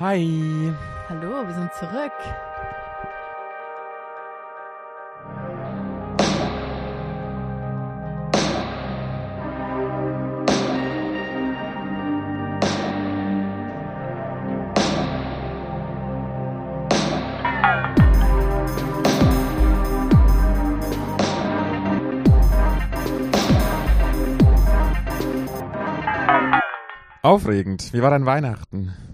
Hi. Hallo, wir sind zurück. Aufregend. Wie war dein Weihnachten?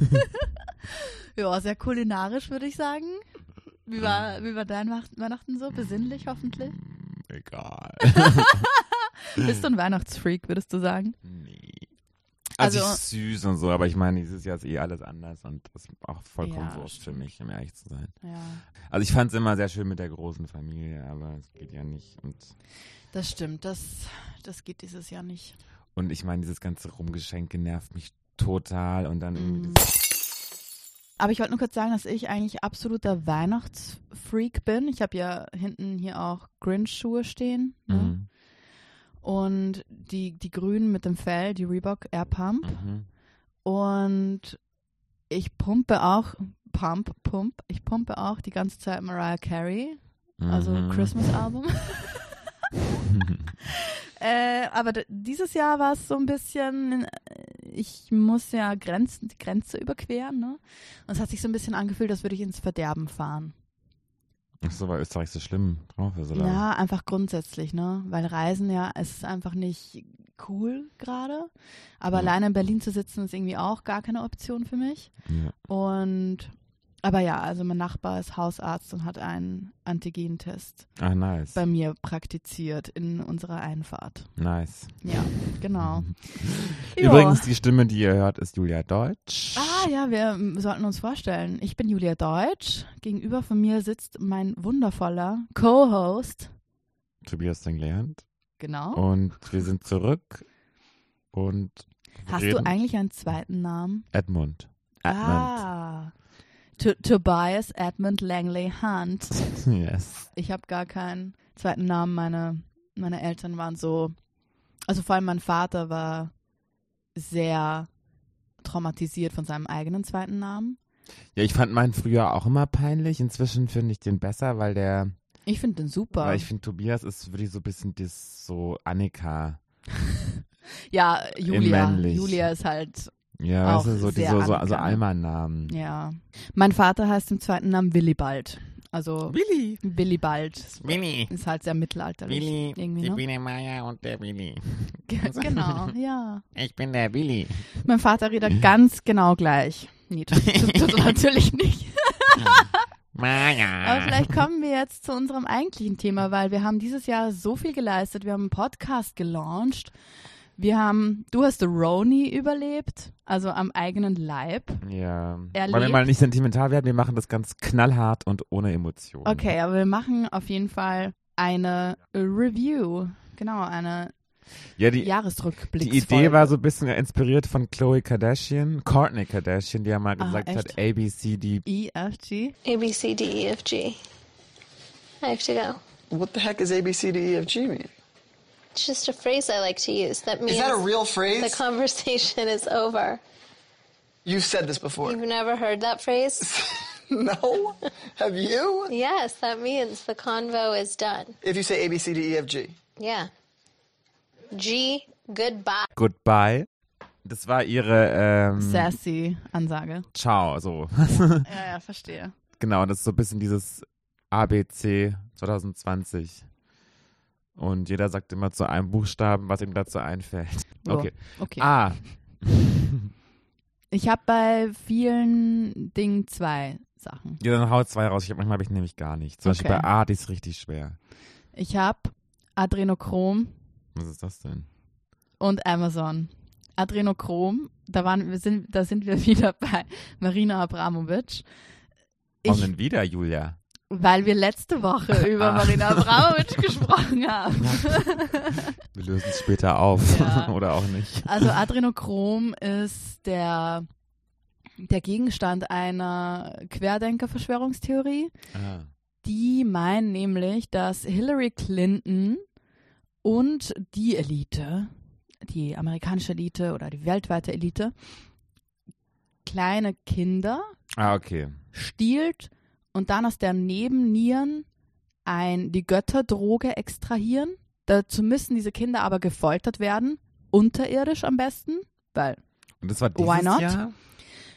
Ja, sehr kulinarisch, würde ich sagen. Wie war, wie war dein Weihnacht- Weihnachten so? Besinnlich hoffentlich? Egal. Bist du ein Weihnachtsfreak, würdest du sagen? nee. Also, Also- ich süß und so, aber ich meine, dieses Jahr ist eh alles anders und das ist auch vollkommen Ja, wurscht für mich, um ehrlich zu sein. Ja. Also ich fand es immer sehr schön mit der großen Familie, aber es geht ja nicht. Und, Das stimmt, das, das geht dieses Jahr nicht. und ich meine, dieses ganze Rumgeschenke nervt mich total und dann irgendwie Mhm. Aber ich wollte nur kurz sagen, dass ich eigentlich absoluter Weihnachtsfreak bin. Ich habe ja hinten hier auch Grinch-Schuhe stehen. Ne? Mhm. Und die, die grünen mit dem Fell, die Reebok Air Pump. Mhm. Und ich pumpe auch, Pump, Pump, ich pumpe auch die ganze Zeit Mariah Carey, also Mhm. Christmas-Album. äh, aber dieses Jahr war es so ein bisschen, äh, ich muss ja Grenzen, die Grenze überqueren, ne? Und es hat sich so ein bisschen angefühlt, als würde ich ins Verderben fahren. Ach so, weil Österreich so schlimm drauf ist, oder? Ja, einfach grundsätzlich, ne? Weil Reisen ja, es ist einfach nicht cool gerade. Aber Ja. alleine in Berlin zu sitzen ist irgendwie auch gar keine Option für mich. Ja. Und aber ja, also mein Nachbar ist Hausarzt und hat einen Antigentest Ah, nice. bei mir praktiziert in unserer Einfahrt. Nice. Ja, genau. Übrigens, die Stimme, die ihr hört, ist Julia Deutsch. Ah ja, wir ähm, sollten uns vorstellen. Ich bin Julia Deutsch. Gegenüber von mir sitzt mein wundervoller Co-Host. Tobias gelernt. Genau. Und wir sind zurück und Hast reden. du eigentlich einen zweiten Namen? Edmund. Edmund. Ah. To Tobias Edmund Langley Hunt. Yes. Ich habe gar keinen zweiten Namen. Meine, meine Eltern waren so, also vor allem mein Vater war sehr traumatisiert von seinem eigenen zweiten Namen. Ja, ich fand meinen früher auch immer peinlich. Inzwischen finde ich den besser, weil der, Ich finde den super. weil ich finde, Tobias ist wirklich so ein bisschen das so Annika. ja, Julia. Julia ist halt, Ja, weißt du, so die so, so, so Annika. Alma-Namen. ja. Mein Vater heißt im zweiten Namen Willibald. Also Willi. Willibald. Willi. Ist halt sehr mittelalterlich. Willi. Irgendwie, Ich ne? bin der Maya und der Willi. genau, ja. Ich bin der Willi. Mein Vater redet ganz genau gleich. Nee, das tut er natürlich nicht. Maya. Aber vielleicht kommen wir jetzt zu unserem eigentlichen Thema, weil wir haben dieses Jahr so viel geleistet. Wir haben einen Podcast gelauncht. Wir haben, du hast Roni überlebt, also am eigenen Leib. Ja. Erlebt. Wollen wir mal nicht sentimental werden? Wir machen das ganz knallhart und ohne Emotionen. Okay, aber wir machen auf jeden Fall eine Review. Genau, eine Ja, die, Jahresrückblick. Die Idee war so ein bisschen inspiriert von Chloe Kardashian, Courtney Kardashian, die ja mal Ah, gesagt echt? hat, ABCD. EFG. A B C D E F G. I have to go. What the heck does ABCDEFG mean? It's just a phrase I like to use. That means Is that a real phrase? the conversation is over. You've said this before. You've never heard that phrase? no? Have you? yes, that means the convo is done. If you say ABCDEFG. Yeah. G, goodbye. Goodbye. Das war ihre ähm, Sassy Ansage. Ciao, so. Ja, ja, verstehe. genau, das ist so ein bisschen dieses ABC 2020. Und jeder sagt immer zu einem Buchstaben, was ihm dazu einfällt. So, Okay. okay. A. Ich habe bei vielen Dingen zwei Sachen. Ja, dann hau zwei raus. Ich hab, manchmal habe ich nämlich gar nicht. Zum Beispiel Okay. bei A, die ist richtig schwer. Ich habe Adrenochrom Was ist das denn? und Amazon. Adrenochrom, da waren wir sind, da sind wir wieder bei Marina Abramovic. Warum denn wieder, Julia? Weil wir letzte Woche über Ah. Marina Abramovic gesprochen haben. Wir lösen es später auf. Ja. Oder auch nicht. Also Adrenochrom ist der, der Gegenstand einer Querdenker-Verschwörungstheorie. Ah. Die meinen nämlich, dass Hillary Clinton und die Elite, die amerikanische Elite oder die weltweite Elite, kleine Kinder Ah, okay. stiehlt und dann aus deren Nebennieren ein, die Götterdroge extrahieren. Dazu müssen diese Kinder aber gefoltert werden, unterirdisch am besten, weil Und das war dieses Why not? Jahr?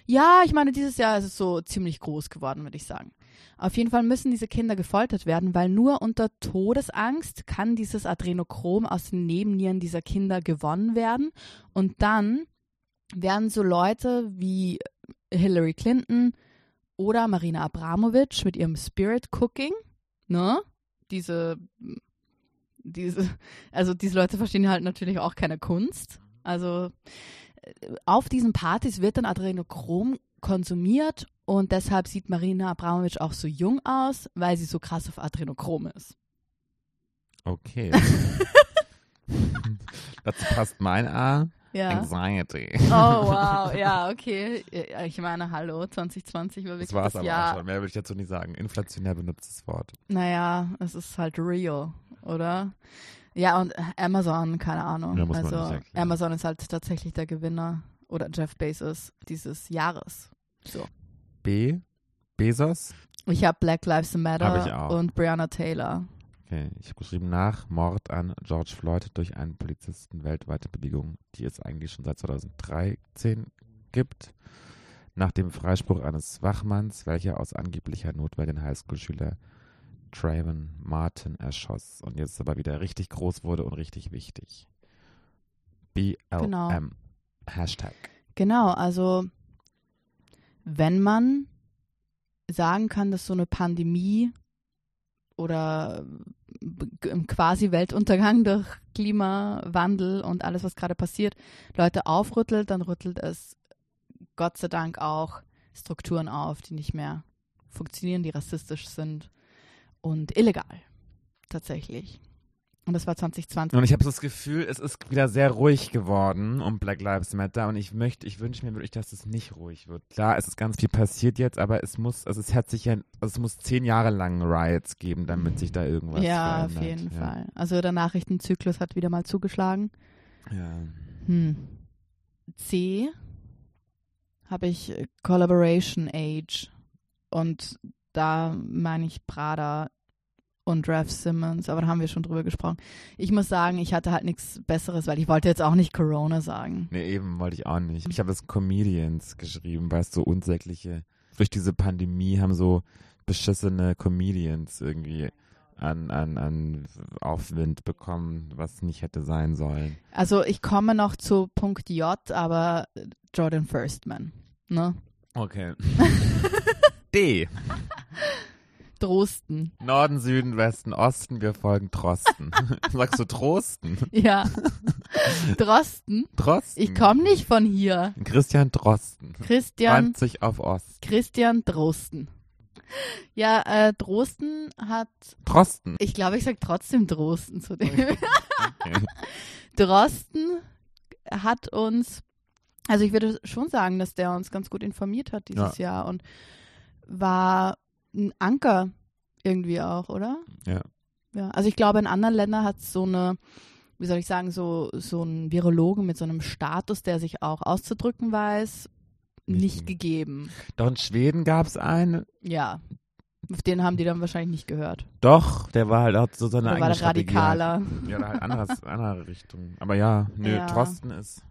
ja, ich meine, dieses Jahr ist es so ziemlich groß geworden, würde ich sagen. Auf jeden Fall müssen diese Kinder gefoltert werden, weil nur unter Todesangst kann dieses Adrenochrom aus den Nebennieren dieser Kinder gewonnen werden. Und dann werden so Leute wie Hillary Clinton oder Marina Abramovic mit ihrem Spirit Cooking, ne? Diese, diese, also diese Leute verstehen halt natürlich auch keine Kunst. Also äh, auf diesen Partys wird dann Adrenochrom konsumiert und deshalb sieht Marina Abramovic auch so jung aus, weil sie so krass auf Adrenochrom ist. Okay. Dazu passt mein A. Ja. Anxiety. Oh wow, ja, okay. Ich meine, hallo, 2020 war wirklich Das war es das aber Jahr. auch schon. Mehr würde ich dazu nicht sagen. Inflationär benutztes Wort. Naja, es ist halt real, oder? Ja, und Amazon, keine Ahnung. Ja, also. Amazon ist halt tatsächlich der Gewinner oder Jeff Bezos dieses Jahres. So. B. Bezos. Ich habe Black Lives Hab Matter auch. und Breonna Taylor. Okay, ich habe geschrieben, nach Mord an George Floyd durch einen Polizisten weltweite Bewegung, die es eigentlich schon seit 2013 gibt. Nach dem Freispruch eines Wachmanns, welcher aus angeblicher Notwehr den Highschool-Schüler Trayvon Martin erschoss und jetzt aber wieder richtig groß wurde und richtig wichtig. BLM. Genau. Hashtag. Genau, also wenn man sagen kann, dass so eine Pandemie oder quasi Weltuntergang durch Klimawandel und alles, was gerade passiert, Leute aufrüttelt, dann rüttelt es Gott sei Dank auch Strukturen auf, die nicht mehr funktionieren, die rassistisch sind und illegal tatsächlich. Und das war 2020. Und ich habe so das Gefühl, es ist wieder sehr ruhig geworden um Black Lives Matter und ich möchte, ich wünsche mir wirklich, dass es nicht ruhig wird. Klar, es ist ganz viel passiert jetzt, aber es muss, also es hat sich ja, also es muss zehn Jahre lang Riots geben, damit sich da irgendwas ja, verändert. auf jeden ja. Fall. Also der Nachrichtenzyklus hat wieder mal zugeschlagen. Ja. Hm. C habe ich äh, Collaboration Age und da meine ich Prada und Ralph Simmons, aber da haben wir schon drüber gesprochen. Ich muss sagen, ich hatte halt nichts Besseres, weil ich wollte jetzt auch nicht Corona sagen. Nee, eben wollte ich auch nicht. Ich habe es Comedians geschrieben, weißt du, so unsägliche. Durch diese Pandemie haben so beschissene Comedians irgendwie an, an, an Aufwind bekommen, was nicht hätte sein sollen. Also ich komme noch zu Punkt J, aber Jordan Firstman, ne? Okay. D. Drosten. Norden, Süden, Westen, Osten, wir folgen Trosten. Sagst du Trosten? Ja. Drosten. Drosten. Ich komme nicht von hier. Christian Drosten. Christian 20 auf Ost. Christian Drosten. Ja, äh, Drosten hat, Trosten. ich glaube, ich sage trotzdem Drosten zu dem. Okay. Drosten hat uns, also ich würde schon sagen, dass der uns ganz gut informiert hat dieses Jahr und war ein Anker irgendwie auch, oder? Ja. Ja, also ich glaube, in anderen Ländern hat es so eine, wie soll ich sagen, so, so einen Virologen mit so einem Status, der sich auch auszudrücken weiß, Nicht nicht gegeben. Doch in Schweden gab es einen. Ja. Auf den haben die dann wahrscheinlich nicht gehört. Doch, der war halt auch so seine Oder eigene war der Strategie radikaler? Halt. Ja, halt anderes, andere Richtung. Aber ja, nö, Ja. Drosten ist.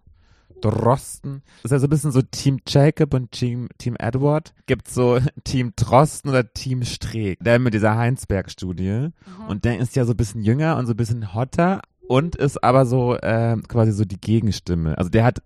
Drosten. Das ist ja so ein bisschen so Team Jacob und Team, Team Edward. Gibt so Team Drosten oder Team Streeck. Der mit dieser Heinsberg-Studie. Und der ist ja so ein bisschen jünger und so ein bisschen hotter und ist aber so äh, quasi so die Gegenstimme. Also der hat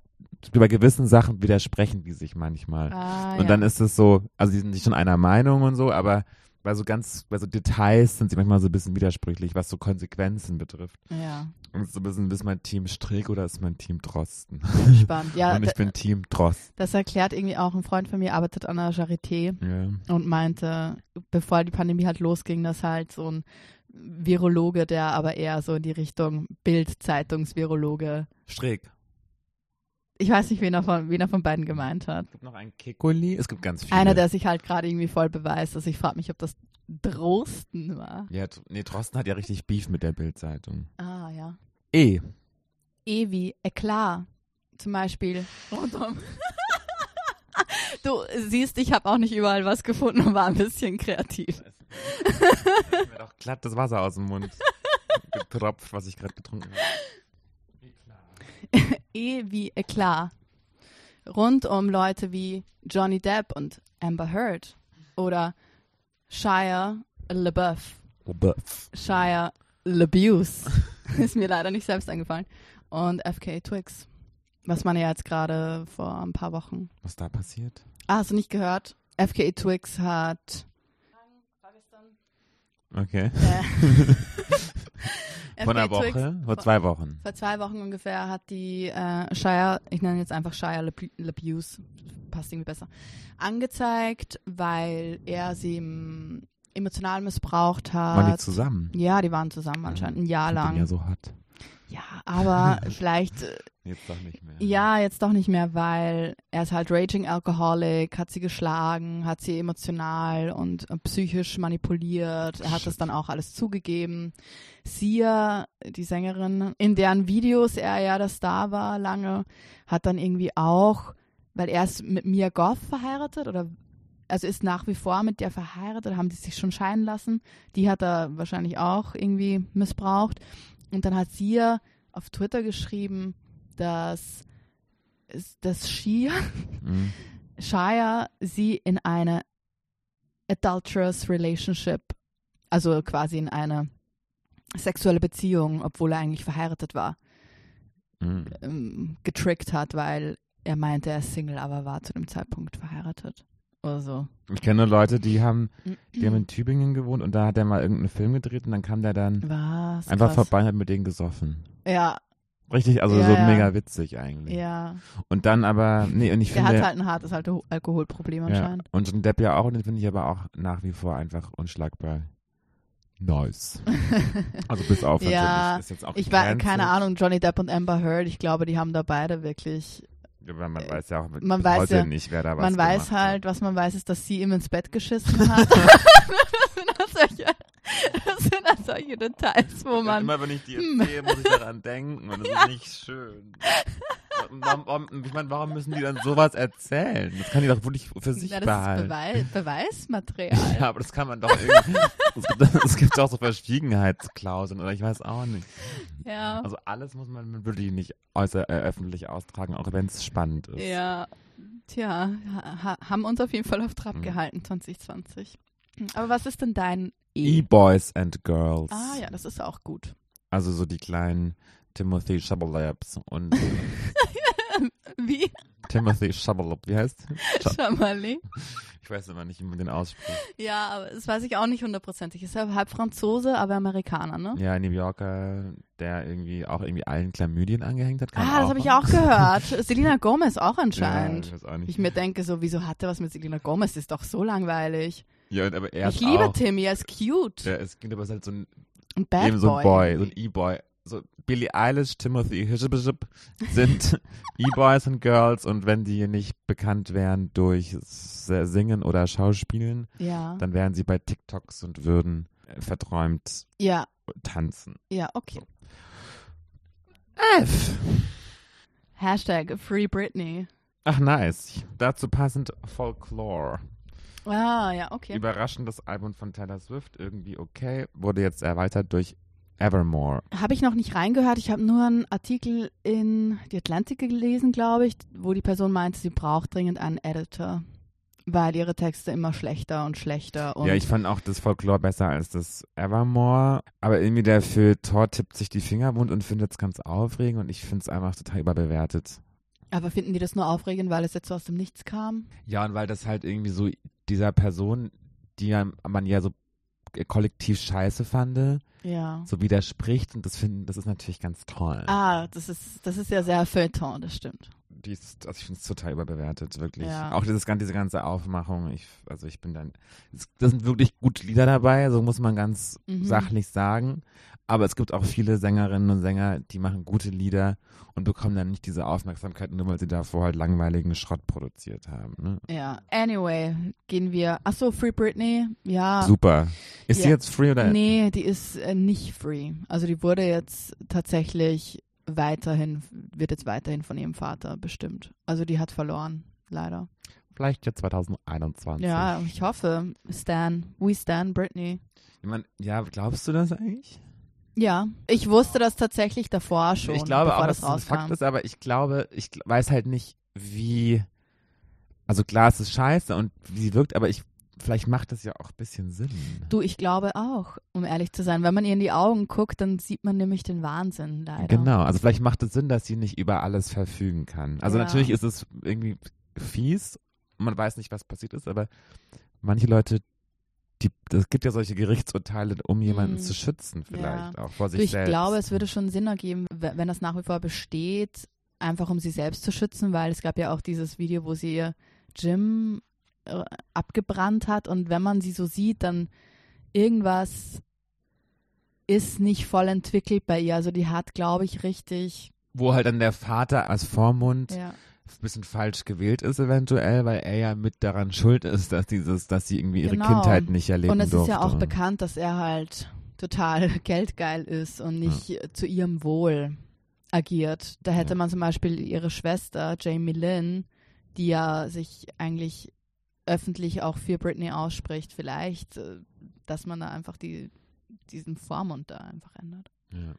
über gewissen Sachen widersprechen die sich manchmal. Ah, und ja. dann ist es so, also die sind nicht schon einer Meinung und so, aber bei so ganz, bei so Details sind sie manchmal so ein bisschen widersprüchlich, was so Konsequenzen betrifft. ja, Und so ein bisschen, ist mein Team Strick oder ist mein Team Drosten? spannend. Ja, und ich bin Team Drosten. das erklärt irgendwie auch ein Freund von mir, arbeitet an der Charité Ja. und meinte, bevor die Pandemie halt losging, dass halt so ein Virologe, der aber eher so in die Richtung Bild-Zeitungsvirologe, Strick. Ich weiß nicht, wen er von, wen er von beiden gemeint hat. Es gibt noch einen Kekuli. Es gibt ganz viele. Einer, der sich halt gerade irgendwie voll beweist. Also ich frage mich, ob das Drosten war. ja, nee, Drosten hat ja richtig Beef mit der Bildzeitung. Ah, ja. E. E wie Eklat. Zum Beispiel rund um Du siehst, ich habe auch nicht überall was gefunden und war ein bisschen kreativ. Mir doch glatt das Wasser aus dem Mund getropft, was ich gerade getrunken habe. E wie Eklat. Rund um Leute wie Johnny Depp und Amber Heard oder Shia LaBeouf. Buff. Shia LaBeouf. Ist mir leider nicht selbst eingefallen. Und FK Twix. Was man ja jetzt gerade vor ein paar Wochen. Was da passiert? Ah, hast du nicht gehört? FK Twix hat. Okay. Äh, Vor einer Woche? Vor zwei Wochen. Vor zwei Wochen ungefähr hat die äh, Shia, ich nenne jetzt einfach LaBe- LaBeouf, passt irgendwie besser, angezeigt, weil er sie im, emotional missbraucht hat. Waren die zusammen? Ja, die waren zusammen anscheinend ein Jahr lang. ja so hot. Ja, aber vielleicht, äh, Jetzt doch nicht mehr. ja, jetzt doch nicht mehr, weil er ist halt Raging Alcoholic, hat sie geschlagen, hat sie emotional und äh, psychisch manipuliert. Er hat das dann auch alles zugegeben. Sia, die Sängerin, in deren Videos er ja der Star war lange, hat dann irgendwie auch, weil er ist mit Mia Goth verheiratet oder also ist nach wie vor mit der verheiratet, haben die sich schon scheiden lassen. Die hat er wahrscheinlich auch irgendwie missbraucht. Und dann hat Sia auf Twitter geschrieben, dass, dass Shia, Mhm. Shia sie in eine adulterous relationship, also quasi in eine sexuelle Beziehung, obwohl er eigentlich verheiratet war, Mhm. ähm, getrickt hat, weil er meinte, er ist Single, aber war zu dem Zeitpunkt verheiratet. Oder so. Ich kenne nur Leute, die haben, die haben in Tübingen gewohnt und da hat er mal irgendeinen Film gedreht und dann kam der dann Was? einfach Krass. vorbei und hat mit denen gesoffen. Ja, Richtig, also Ja, so ja. mega witzig eigentlich. ja. Und dann aber, nee, und ich Der finde, hat halt ein hartes Alko Alkoholproblem ja, anscheinend. und John Depp ja auch, und den finde ich aber auch nach wie vor einfach unschlagbar. Nice. Also bis auf Ja, natürlich, ist jetzt auch Ich war, keine Ahnung, Johnny Depp und Amber Heard, ich glaube, die haben da beide wirklich, Aber man weiß ja auch man weiß heute ja- nicht, wer da was man weiß gemacht halt, was man weiß, ist, dass sie ihm ins Bett geschissen hat. Das, sind solche, das sind halt solche Details, wo man, Immer wenn ich die Hm. erzähle, muss ich daran denken und das ist nicht schön. Warum, ich meine, warum müssen die dann sowas erzählen? Das kann die doch wirklich für sich Na, das behalten. ist Beweis, Beweismaterial. Ja, aber das kann man doch irgendwie. es, gibt, es gibt auch so Verschwiegenheitsklauseln oder ich weiß auch nicht. Ja. Also alles muss man wirklich nicht äußer, äh, öffentlich austragen, auch wenn es spannend ist. Ja, tja, ha, haben uns auf jeden Fall auf Trab Mhm. gehalten 2020. Aber was ist denn dein E? E-Boys and Girls. Ah ja, das ist auch gut. Also so die kleinen Timothy Shabalabs und Wie? Timothy Shabalab, wie heißt? Schamali? Ich weiß immer nicht, wie man den ausspricht. Ja, aber das weiß ich auch nicht hundertprozentig. Ist ja halb Franzose, aber Amerikaner, ne? Ja, ein New Yorker, der irgendwie auch irgendwie allen Chlamydien angehängt hat. Ah, das habe ich auch gehört. Selena Gomez auch Ja, anscheinend. ich weiß auch nicht. ich mir denke so, wieso hat er was mit Selena Gomez? Das ist doch so langweilig. Ja, aber er ich ist liebe auch, Timmy, er ist cute. Ja, es gibt aber halt so ein Ein Bad eben so Boy. ein Boy, so ein E-Boy. So Billie Eilish, Timothy Hishibishib sind E-Boys und Girls und wenn die nicht bekannt wären durch Singen oder Schauspielen, Ja, dann wären sie bei TikToks und würden äh, verträumt ja, tanzen. ja, okay. F. Hashtag Free Britney. Ach nice. Dazu passend Folklore. Ah, ja, okay. Überraschendes Album von Taylor Swift, irgendwie okay, wurde jetzt erweitert durch Evermore. Habe ich noch nicht reingehört. Ich habe nur einen Artikel in die Atlantic gelesen, glaube ich, wo die Person meinte, sie braucht dringend einen Editor, weil ihre Texte immer schlechter und schlechter und ja, ich fand auch das Folklore besser als das Evermore. Aber irgendwie der Feuilleton tippt sich die Finger wund und findet es ganz aufregend und ich finde es einfach total überbewertet. aber finden die das nur aufregend, weil es jetzt so aus dem Nichts kam? Ja, und weil das halt irgendwie so dieser Person, die man ja so kollektiv scheiße fand, Ja. so widerspricht und das finden, das ist natürlich ganz toll. Ah, das ist das ist ja sehr Feuilleton, das stimmt. Die ist, also ich finde es total überbewertet, wirklich. Ja. Auch dieses, diese ganze Aufmachung, ich, also ich bin dann, das sind wirklich gute Lieder dabei, so muss man ganz Mhm. sachlich sagen. Aber es gibt auch viele Sängerinnen und Sänger, die machen gute Lieder und bekommen dann nicht diese Aufmerksamkeit, nur weil sie davor halt langweiligen Schrott produziert haben. Ne? Ja. Anyway, gehen wir. Ach so, Free Britney. Ja. Super. Ist sie Ja. jetzt free oder? Nee, die ist äh, nicht free. Also die wurde jetzt tatsächlich weiterhin, wird jetzt weiterhin von ihrem Vater bestimmt. Also die hat verloren, leider. vielleicht ja 2021. Ja, ich hoffe. Stan, we stand Britney. Ich mein, ja, glaubst du das eigentlich? Ja, ich wusste das tatsächlich davor schon, ich glaube bevor auch, das dass es ein Fakt ist, aber ich glaube, ich weiß halt nicht, wie. Also klar, es ist scheiße und wie sie wirkt, aber ich vielleicht macht das ja auch ein bisschen Sinn. Du, ich glaube auch, um ehrlich zu sein. Wenn man ihr in die Augen guckt, dann sieht man nämlich den Wahnsinn leider. Genau, also vielleicht macht es Sinn, dass sie nicht über alles verfügen kann. Also Ja. natürlich ist es irgendwie fies man weiß nicht, was passiert ist, aber manche Leute, die, es gibt ja solche Gerichtsurteile, um jemanden Mhm. zu schützen, vielleicht auch vor sich Du, ich selbst. glaube, es würde schon Sinn ergeben, wenn das nach wie vor besteht, einfach um sie selbst zu schützen, weil es gab ja auch dieses Video, wo sie ihr Gym äh, abgebrannt hat und wenn man sie so sieht, dann irgendwas ist nicht voll entwickelt bei ihr. Also die hat, glaube ich, richtig. Wo halt dann der Vater als Vormund Ja. ein bisschen falsch gewählt ist eventuell, weil er ja mit daran schuld ist, dass dieses, dass sie irgendwie ihre Genau. Kindheit nicht erleben Und es durfte. ist ja auch bekannt, dass er halt total geldgeil ist und nicht zu ihrem Wohl agiert. Da hätte Ja. man zum Beispiel ihre Schwester Jamie Lynn, die ja sich eigentlich öffentlich auch für Britney ausspricht, vielleicht, äh, dass man da einfach die, diesen Vormund da einfach ändert. Ja.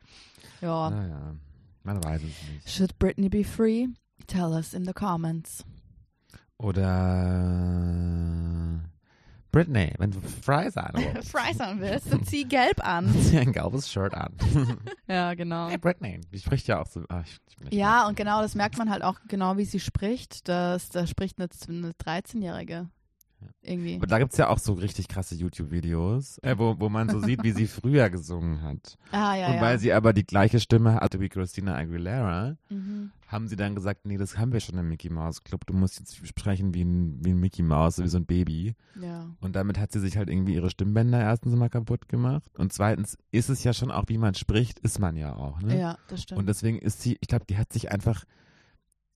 Ja. Naja, man weiß es nicht. Should Britney be free? Tell us in the comments. Oder Britney, wenn du sein willst. Fry sein willst, dann zieh gelb an. Zieh ein gelbes Shirt an. Ja, genau. hey Britney, die spricht ja auch so. Ah, ich, ich Ja, und genau, das merkt man halt auch genau, wie sie spricht. Das, da spricht eine, eine 13-Jährige. Irgendwie. Aber da gibt's ja auch so richtig krasse YouTube-Videos, äh, wo, wo man so sieht, wie sie früher gesungen hat. Ah, ja, und ja. weil sie aber die gleiche Stimme hatte wie Christina Aguilera, mhm. haben sie dann gesagt, nee, das haben wir schon im Mickey Mouse Club. Du musst jetzt sprechen wie ein, wie ein Mickey Mouse, wie so ein Baby. Ja. Und damit hat sie sich halt irgendwie ihre Stimmbänder erstens mal kaputt gemacht. Und zweitens ist es ja schon auch, wie man spricht, ist man ja auch. Ne? ja, das stimmt. Und deswegen ist sie, ich glaube, die hat sich einfach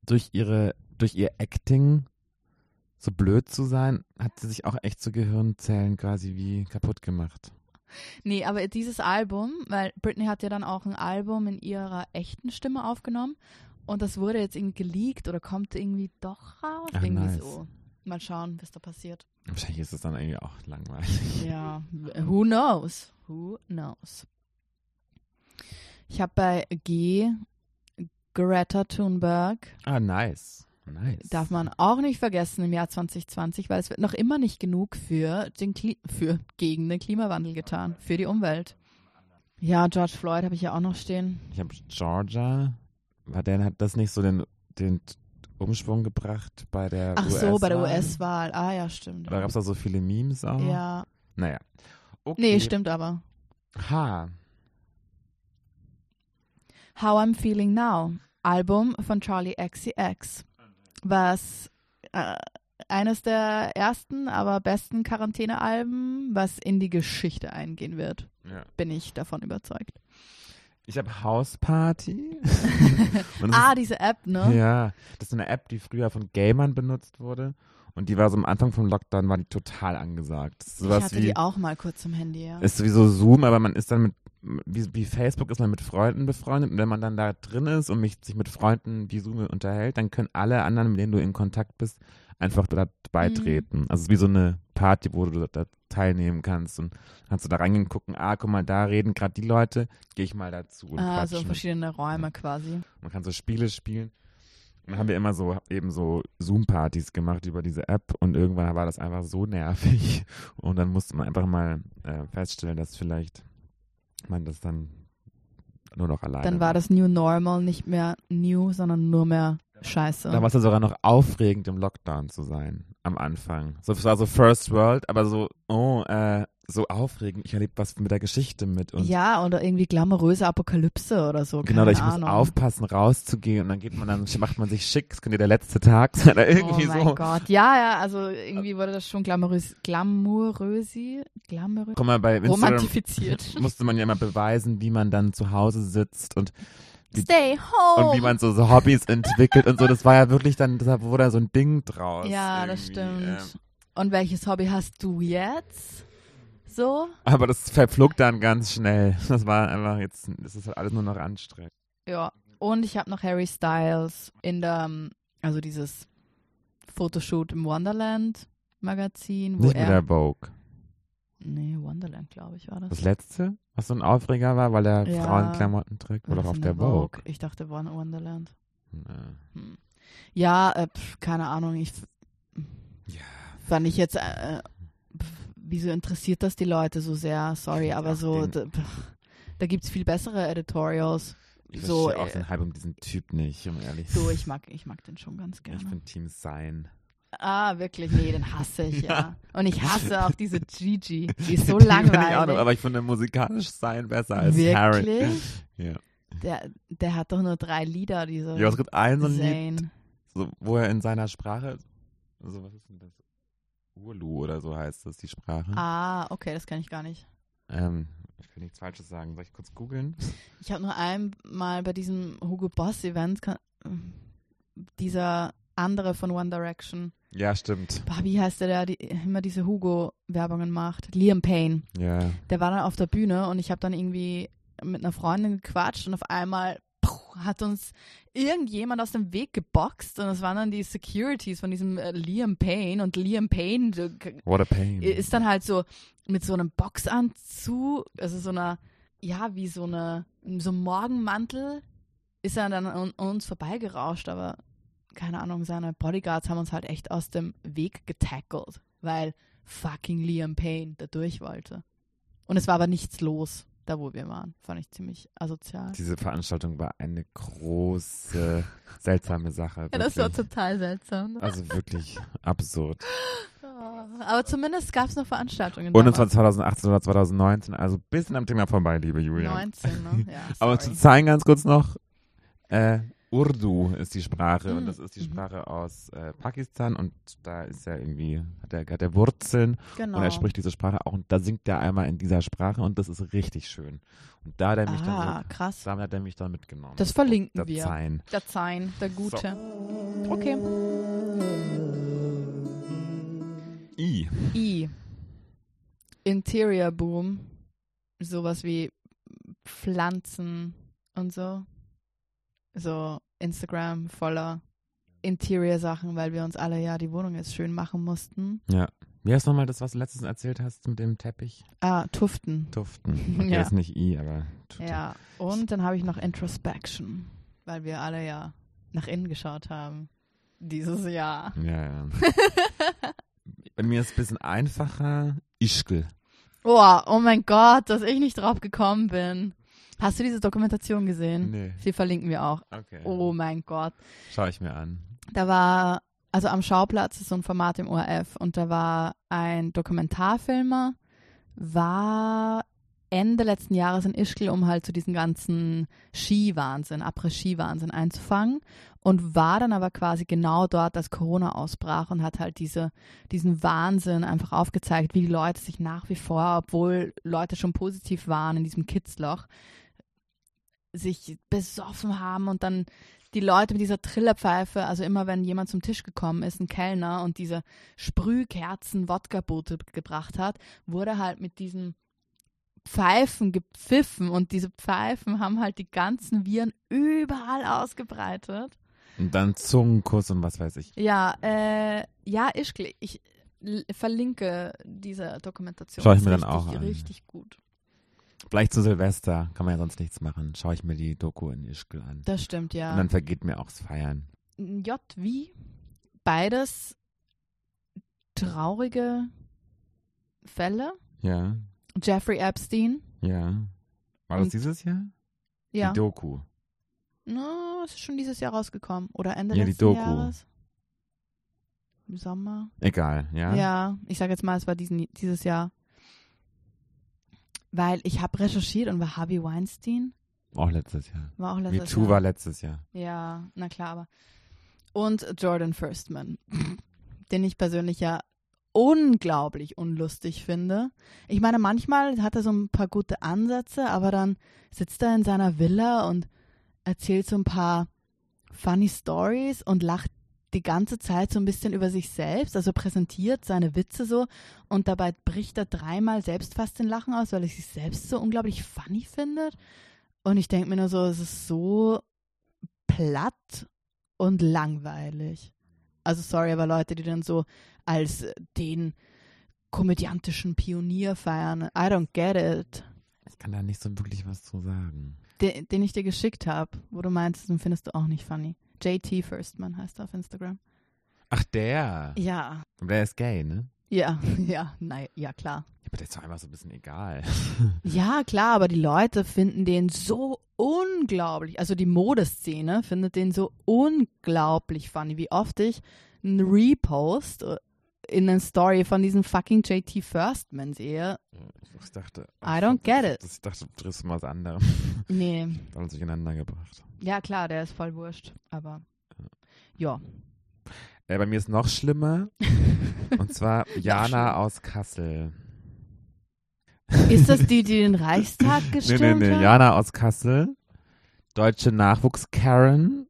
durch ihre, durch ihr Acting, so blöd zu sein, hat sie sich auch echt so Gehirnzellen quasi wie kaputt gemacht. nee, aber dieses Album, weil Britney hat ja dann auch ein Album in ihrer echten Stimme aufgenommen und das wurde jetzt irgendwie geleakt oder kommt irgendwie doch raus. Ach, irgendwie nice. so. Mal schauen, was da passiert. Wahrscheinlich ist es dann irgendwie auch langweilig. Ja, who knows? Who knows? Ich habe bei G Greta Thunberg Ah, nice. Nice. darf man auch nicht vergessen im Jahr 2020, weil es wird noch immer nicht genug für den Kli für gegen den Klimawandel getan, für die Umwelt. Ja, George Floyd habe ich ja auch noch stehen. Ich habe Georgia, war der hat das nicht so den, den Umschwung gebracht bei der Ach so, bei der US-Wahl. Ah ja, stimmt. Da gab es da so viele Memes auch. Ja, Naja. Okay. nee, stimmt aber. Ha. How I'm Feeling Now, Album von Charlie XCX, was äh, eines der ersten, aber besten Quarantänealben, was in die Geschichte eingehen wird, Ja. bin ich davon überzeugt. Ich habe House Party. Und das Ah, diese App, ist, ne? Ja, das ist eine App, die früher von Gamern benutzt wurde. Und die war so am Anfang vom Lockdown, war die total angesagt. Ich hatte wie, die auch mal kurz im Handy, ja. ist sowieso Zoom, aber man ist dann mit, wie, wie Facebook ist man mit Freunden befreundet. Und wenn man dann da drin ist und mich, sich mit Freunden wie Zoom unterhält, dann können alle anderen, mit denen du in Kontakt bist, einfach da beitreten. Mhm. Also es ist wie so eine Party, wo du da teilnehmen kannst und kannst du da reingehen gucken, ah, guck mal, da reden gerade die Leute, gehe ich mal dazu und Ah, so verschiedene Räume quasi. man kann so Spiele spielen. Dann haben wir immer so eben so Zoom-Partys gemacht über diese App und irgendwann war das einfach so nervig. Und dann musste man einfach mal äh, feststellen, dass vielleicht man das dann nur noch alleine Dann war das New Normal nicht mehr new, sondern nur mehr Scheiße. Da war es ja sogar noch aufregend, im Lockdown zu sein am Anfang. So, es war so First World, aber so, oh, äh, so aufregend. Ich erlebe was mit der Geschichte mit. Und ja, oder irgendwie glamouröse Apokalypse oder so. Genau, ich Ahnung. muss aufpassen, rauszugehen und dann geht man dann, macht man sich schick, es könnte der letzte Tag sein oder irgendwie oh mein so. Gott. Ja, ja, also irgendwie wurde das schon glamourös, glamourösi, glamourös, Guck mal, bei Instagram romantifiziert. musste man ja immer beweisen, wie man dann zu Hause sitzt und, wie- Stay home. und wie man so, so Hobbys entwickelt und so. Das war ja wirklich dann, da wurde da so ein Ding draus. ja, das irgendwie, stimmt. ähm. Und welches Hobby hast du jetzt? So? Aber das verflog dann ganz schnell. Das war einfach jetzt, das ist halt alles nur noch anstrengend. Ja. Und ich habe noch Harry Styles in der, also dieses Fotoshoot im Wonderland Magazin, wo Nicht mit er. der Vogue. Nee, Wonderland, glaube ich, war das. Das letzte, was so ein Aufreger war, weil er Ja. Frauenklamotten trägt, war doch auf der Vogue. Ich dachte Won- Wonderland. Nee. Hm. Ja, äh, pf, keine Ahnung. Ich Ja. fand ich jetzt, äh, pf, wieso interessiert das die Leute so sehr? Sorry, aber so, da, da gibt es viel bessere Editorials. Ich So, verstehe auch äh, den Hype um diesen Typ nicht, um ehrlich So, ich mag, ich mag den schon ganz Ich gerne. finde Team Sein. Ah, wirklich? Nee, den hasse ich, ja. Und ich hasse auch diese Gigi. Die ist so Die langweilig. Ich auch noch, aber ich finde musikalisch Sein besser als Harry. Wirklich? Ja. Der, der hat doch nur drei Lieder, dieser Ja, es gibt ein so ein Lied, so, wo er in seiner Sprache, so was ist denn das? Urlu oder so heißt das, die Sprache. Ah, okay, das kann ich gar nicht. Ähm, ich will nichts Falsches sagen. Soll ich kurz googeln? Ich habe nur einmal bei diesem Hugo Boss Event dieser andere von One Direction. Ja, stimmt. Wie heißt der, der die, immer diese Hugo-Werbungen macht? Liam Payne. Ja. Der war dann auf der Bühne und ich habe dann irgendwie mit einer Freundin gequatscht und auf einmal hat uns irgendjemand aus dem Weg geboxt und es waren dann die Securities von diesem äh, Liam Payne und Liam Payne What a pain. ist dann halt so mit so einem Boxanzug, also so einer, ja, wie so eine, so einem Morgenmantel, ist er dann an uns vorbeigerauscht, aber keine Ahnung, seine Bodyguards haben uns halt echt aus dem Weg getackelt, weil fucking Liam Payne da durch wollte. Und es war aber nichts los, da wo wir waren. Fand ich ziemlich asozial. Diese Veranstaltung war eine große, seltsame Sache. Ja, das war total seltsam. ne? Also wirklich absurd. Aber zumindest gab es noch Veranstaltungen. Und es war damals. 2018 oder 2019, also ein bisschen am Thema vorbei, liebe Julia. 19, ne? Ja, Aber zu zeigen ganz kurz noch, äh, Urdu ist die Sprache und Mm, das ist die mhm. Sprache aus äh, Pakistan und da ist er irgendwie, hat er, hat er Wurzeln genau. und er spricht diese Sprache auch und da singt er einmal in dieser Sprache und das ist richtig schön. Und da hat er mich ah, dann so, krass. damit hat er mich dann mitgenommen. Das verlinken der wir. Zein. Der Zein, der Gute. Okay. I. I. Interior Boom. Sowas wie Pflanzen und so. So Instagram voller Interior-Sachen, weil wir uns alle ja die Wohnung jetzt schön machen mussten. Ja. Wie heißt nochmal das, was du letztens erzählt hast mit dem Teppich? Ah, Tuften. Tuften. Okay, Ja. ist nicht I, aber Tuften. Ja. Und dann habe ich noch Introspection, weil wir alle ja nach innen geschaut haben. Dieses Jahr. Ja, ja. Bei mir ist es ein bisschen einfacher. Ischgl. Oh, oh mein Gott, dass ich nicht drauf gekommen bin. Hast du diese Dokumentation gesehen? Nee. Sie verlinken wir auch. Okay. Oh mein Gott. Schau ich mir an. Da war, also am Schauplatz ist so ein Format im ORF und da war ein Dokumentarfilmer, war Ende letzten Jahres in Ischgl, um halt so diesen ganzen Skiwahnsinn, Après-Ski-Wahnsinn einzufangen und war dann aber quasi genau dort, als Corona ausbrach und hat halt diese, diesen Wahnsinn einfach aufgezeigt, wie die Leute sich nach wie vor, obwohl Leute schon positiv waren in diesem Kitzloch, sich besoffen haben und dann die Leute mit dieser Trillerpfeife, also immer wenn jemand zum Tisch gekommen ist, ein Kellner und diese Sprühkerzen Wodka-Boote gebracht hat, wurde halt mit diesen Pfeifen gepfiffen und diese Pfeifen haben halt die ganzen Viren überall ausgebreitet. Und dann Zungenkuss und was weiß ich. Ja, äh, ja, Ischgl, ich verlinke diese Dokumentation. Schau ich mir dann richtig, auch an. Richtig gut. Vielleicht zu Silvester, kann man ja sonst nichts machen. Schaue ich mir die Doku in Ischgl an. Das stimmt, ja. Und dann vergeht mir auch das Feiern. J wie beides traurige Fälle. Ja, Jeffrey Epstein. ja. War das Und- dieses Jahr? Ja. Die Doku. No, es ist schon dieses Jahr rausgekommen. Oder Ende Ja, die letzten Doku. Jahres. Im Sommer. Egal, ja? Ja, ich sage jetzt mal, es war diesen, dieses Jahr. Weil ich habe recherchiert und war Harvey Weinstein. Auch letztes Jahr. War auch letztes Too Jahr. war letztes Jahr. Ja, na klar, aber. Und Jordan Firstman, den ich persönlich ja unglaublich unlustig finde. Ich meine, manchmal hat er so ein paar gute Ansätze, aber dann sitzt er in seiner Villa und erzählt so ein paar funny Stories und lacht die ganze Zeit so ein bisschen über sich selbst, also präsentiert seine Witze so und dabei bricht er dreimal selbst fast den Lachen aus, weil er sich selbst so unglaublich funny findet. Und ich denke mir nur so, es ist so platt und langweilig. Also sorry, aber Leute, die dann so als den komödiantischen Pionier feiern, I don't get it. Ich kann da nicht so wirklich was zu sagen. Den, den ich dir geschickt habe, wo du meinst, den findest du auch nicht funny. JT Firstman heißt er auf Instagram. Ach, der. Ja, Aber der ist gay, ne? ja, ja, nein, ja klar. Ja, aber der ist doch einfach so ein bisschen egal. Ja, klar, aber die Leute finden den so unglaublich, also die Modeszene findet den so unglaublich funny, wie oft ich einen Repost in einer Story von diesem fucking JT Firstman sehe. Ich dachte. I don't get it. Ich dachte, du triffst mal was anderes. Nee, Da haben sie durcheinander gebracht. ja klar, der ist voll wurscht, aber ja. Äh, bei mir ist noch schlimmer. und zwar Jana aus Kassel. Ist das die, die den Reichstag Nee, gestürmt nee, nee. hat? Jana aus Kassel. Deutsche Nachwuchs-Karen.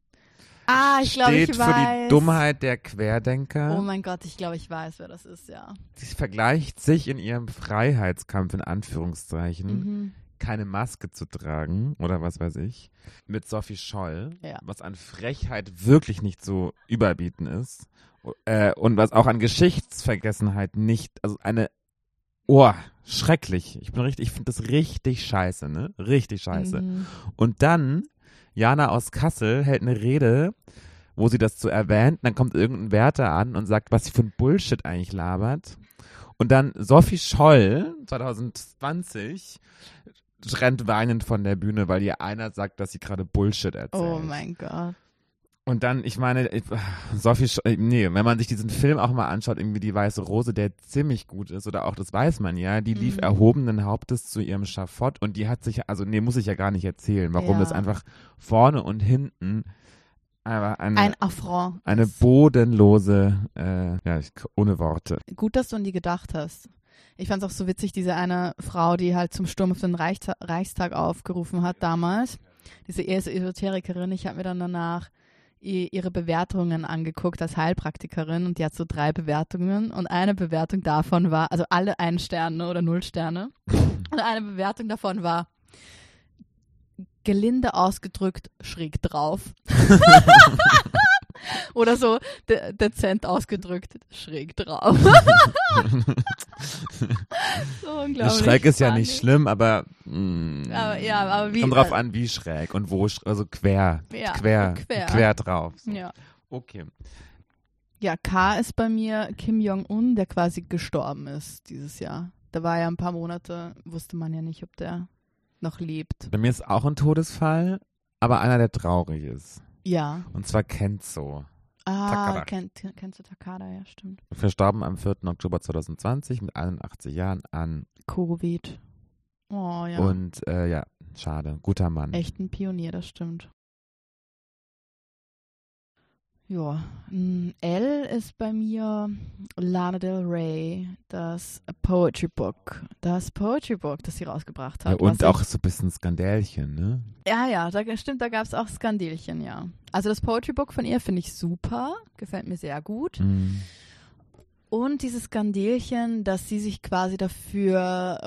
Ah, ich glaube, ich steht weiß. für die Dummheit der Querdenker. Oh mein Gott, ich glaube, ich weiß, wer das ist, ja. Sie vergleicht sich in ihrem Freiheitskampf in Anführungszeichen, Mhm. keine Maske zu tragen oder was weiß ich, mit Sophie Scholl, Ja. was an Frechheit wirklich nicht so überbieten ist äh, und was auch an Geschichtsvergessenheit nicht, also eine, oh, schrecklich. Ich bin richtig, ich finde das richtig scheiße, ne? Richtig scheiße. Mhm. Und dann, Jana aus Kassel hält eine Rede, wo sie das so erwähnt. Dann kommt irgendein Wärter an und sagt, was sie für ein Bullshit eigentlich labert. Und dann Sophie Scholl, 2020, rennt weinend von der Bühne, weil ihr einer sagt, dass sie gerade Bullshit erzählt. Oh mein Gott. Und dann, ich meine, ich- Sophie, Sch- nee, wenn man sich diesen Film auch mal anschaut, irgendwie die Weiße Rose, der ziemlich gut ist, oder auch das weiß man ja, die lief Mhm. erhobenen Hauptes zu ihrem Schafott und die hat sich, also nee, muss ich ja gar nicht erzählen, warum Ja. das einfach vorne und hinten einfach eine, Ein Affront. eine bodenlose, äh, ja, ich, ohne Worte. Gut, dass du an die gedacht hast. Ich fand es auch so witzig, diese eine Frau, die halt zum Sturm auf den Reichsta Reichstag aufgerufen hat damals. Diese erste Esoterikerin. Ich habe mir dann danach ihre Bewertungen angeguckt als Heilpraktikerin und die hat so drei Bewertungen und eine Bewertung davon war, also alle ein Sterne oder null Sterne und eine Bewertung davon war gelinde ausgedrückt schräg drauf. Oder so de dezent ausgedrückt schräg drauf. so unglaublich. Schräg ist ja nicht schlimm, aber, mh, Aber, ja, aber wie. kommt drauf äh, an, wie schräg und wo, also quer, Ja, quer, quer. quer drauf. So. Ja. Okay. ja, K ist bei mir Kim Jong-un, der quasi gestorben ist dieses Jahr. Da war ja ein paar Monate, wusste man ja nicht, ob der noch lebt. Bei mir ist auch ein Todesfall, aber einer, der traurig ist. Ja. Und zwar Kenzo. Ah, Takada. kennst du Takada? Ja, stimmt. Verstorben am 4. Oktober 2020 mit 81 Jahren an. Covid. Oh ja. Und äh, ja, schade. Guter Mann. Echt ein Pionier, das stimmt. Ja, mm, L ist bei mir Lana Del Rey, das Poetry Book. Das Poetry Book, das sie rausgebracht Ja, hat. und was auch so ein bisschen Skandälchen, ne? Ja, ja, da, stimmt, da gab es auch Skandälchen, ja. Also das Poetry Book von ihr finde ich super, gefällt mir sehr gut. Mhm. Und dieses Skandälchen, dass sie sich quasi dafür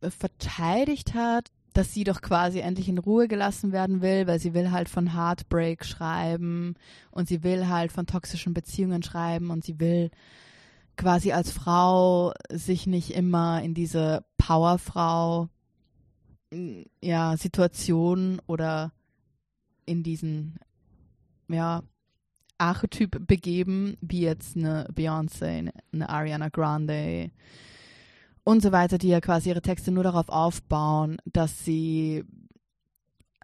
äh, verteidigt hat, dass sie doch quasi endlich in Ruhe gelassen werden will, weil sie will halt von Heartbreak schreiben und sie will halt von toxischen Beziehungen schreiben und sie will quasi als Frau sich nicht immer in diese Powerfrau mm, ja, Situation oder in diesen ja, Archetyp begeben, wie jetzt eine Beyoncé, eine Ariana Grande und so weiter, die ja quasi ihre Texte nur darauf aufbauen, dass sie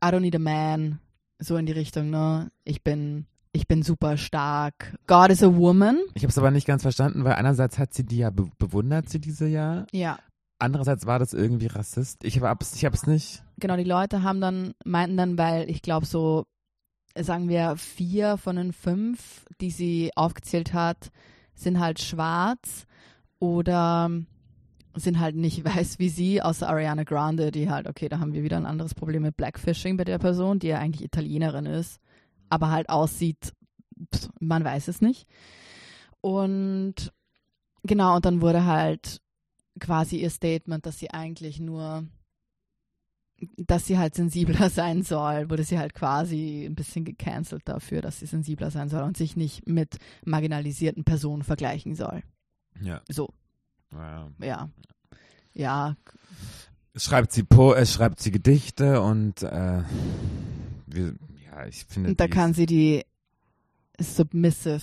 I don't need a man, so in die Richtung, ne? Ich bin, ich bin super stark. God is a woman. Ich habe es aber nicht ganz verstanden, weil einerseits hat sie die ja be bewundert, sie diese ja. Ja, Andererseits war das irgendwie Rassist. Ich habe es ich hab's nicht. genau, die Leute haben dann, meinten dann, weil ich glaube so, sagen wir, vier von den fünf, die sie aufgezählt hat, sind halt schwarz oder sind halt nicht weiß wie sie, außer Ariana Grande, die halt, okay, da haben wir wieder ein anderes Problem mit Blackfishing bei der Person, die ja eigentlich Italienerin ist, aber halt aussieht, pff, man weiß es nicht. Und genau, und dann wurde halt quasi ihr Statement, dass sie eigentlich nur dass sie halt sensibler sein soll, wurde sie halt quasi ein bisschen gecancelt dafür, dass sie sensibler sein soll und sich nicht mit marginalisierten Personen vergleichen soll. Ja. So, ja. ja. Ja, schreibt sie po es schreibt sie Gedichte und äh, wir, ja, ich finde und da die kann sie die submissive,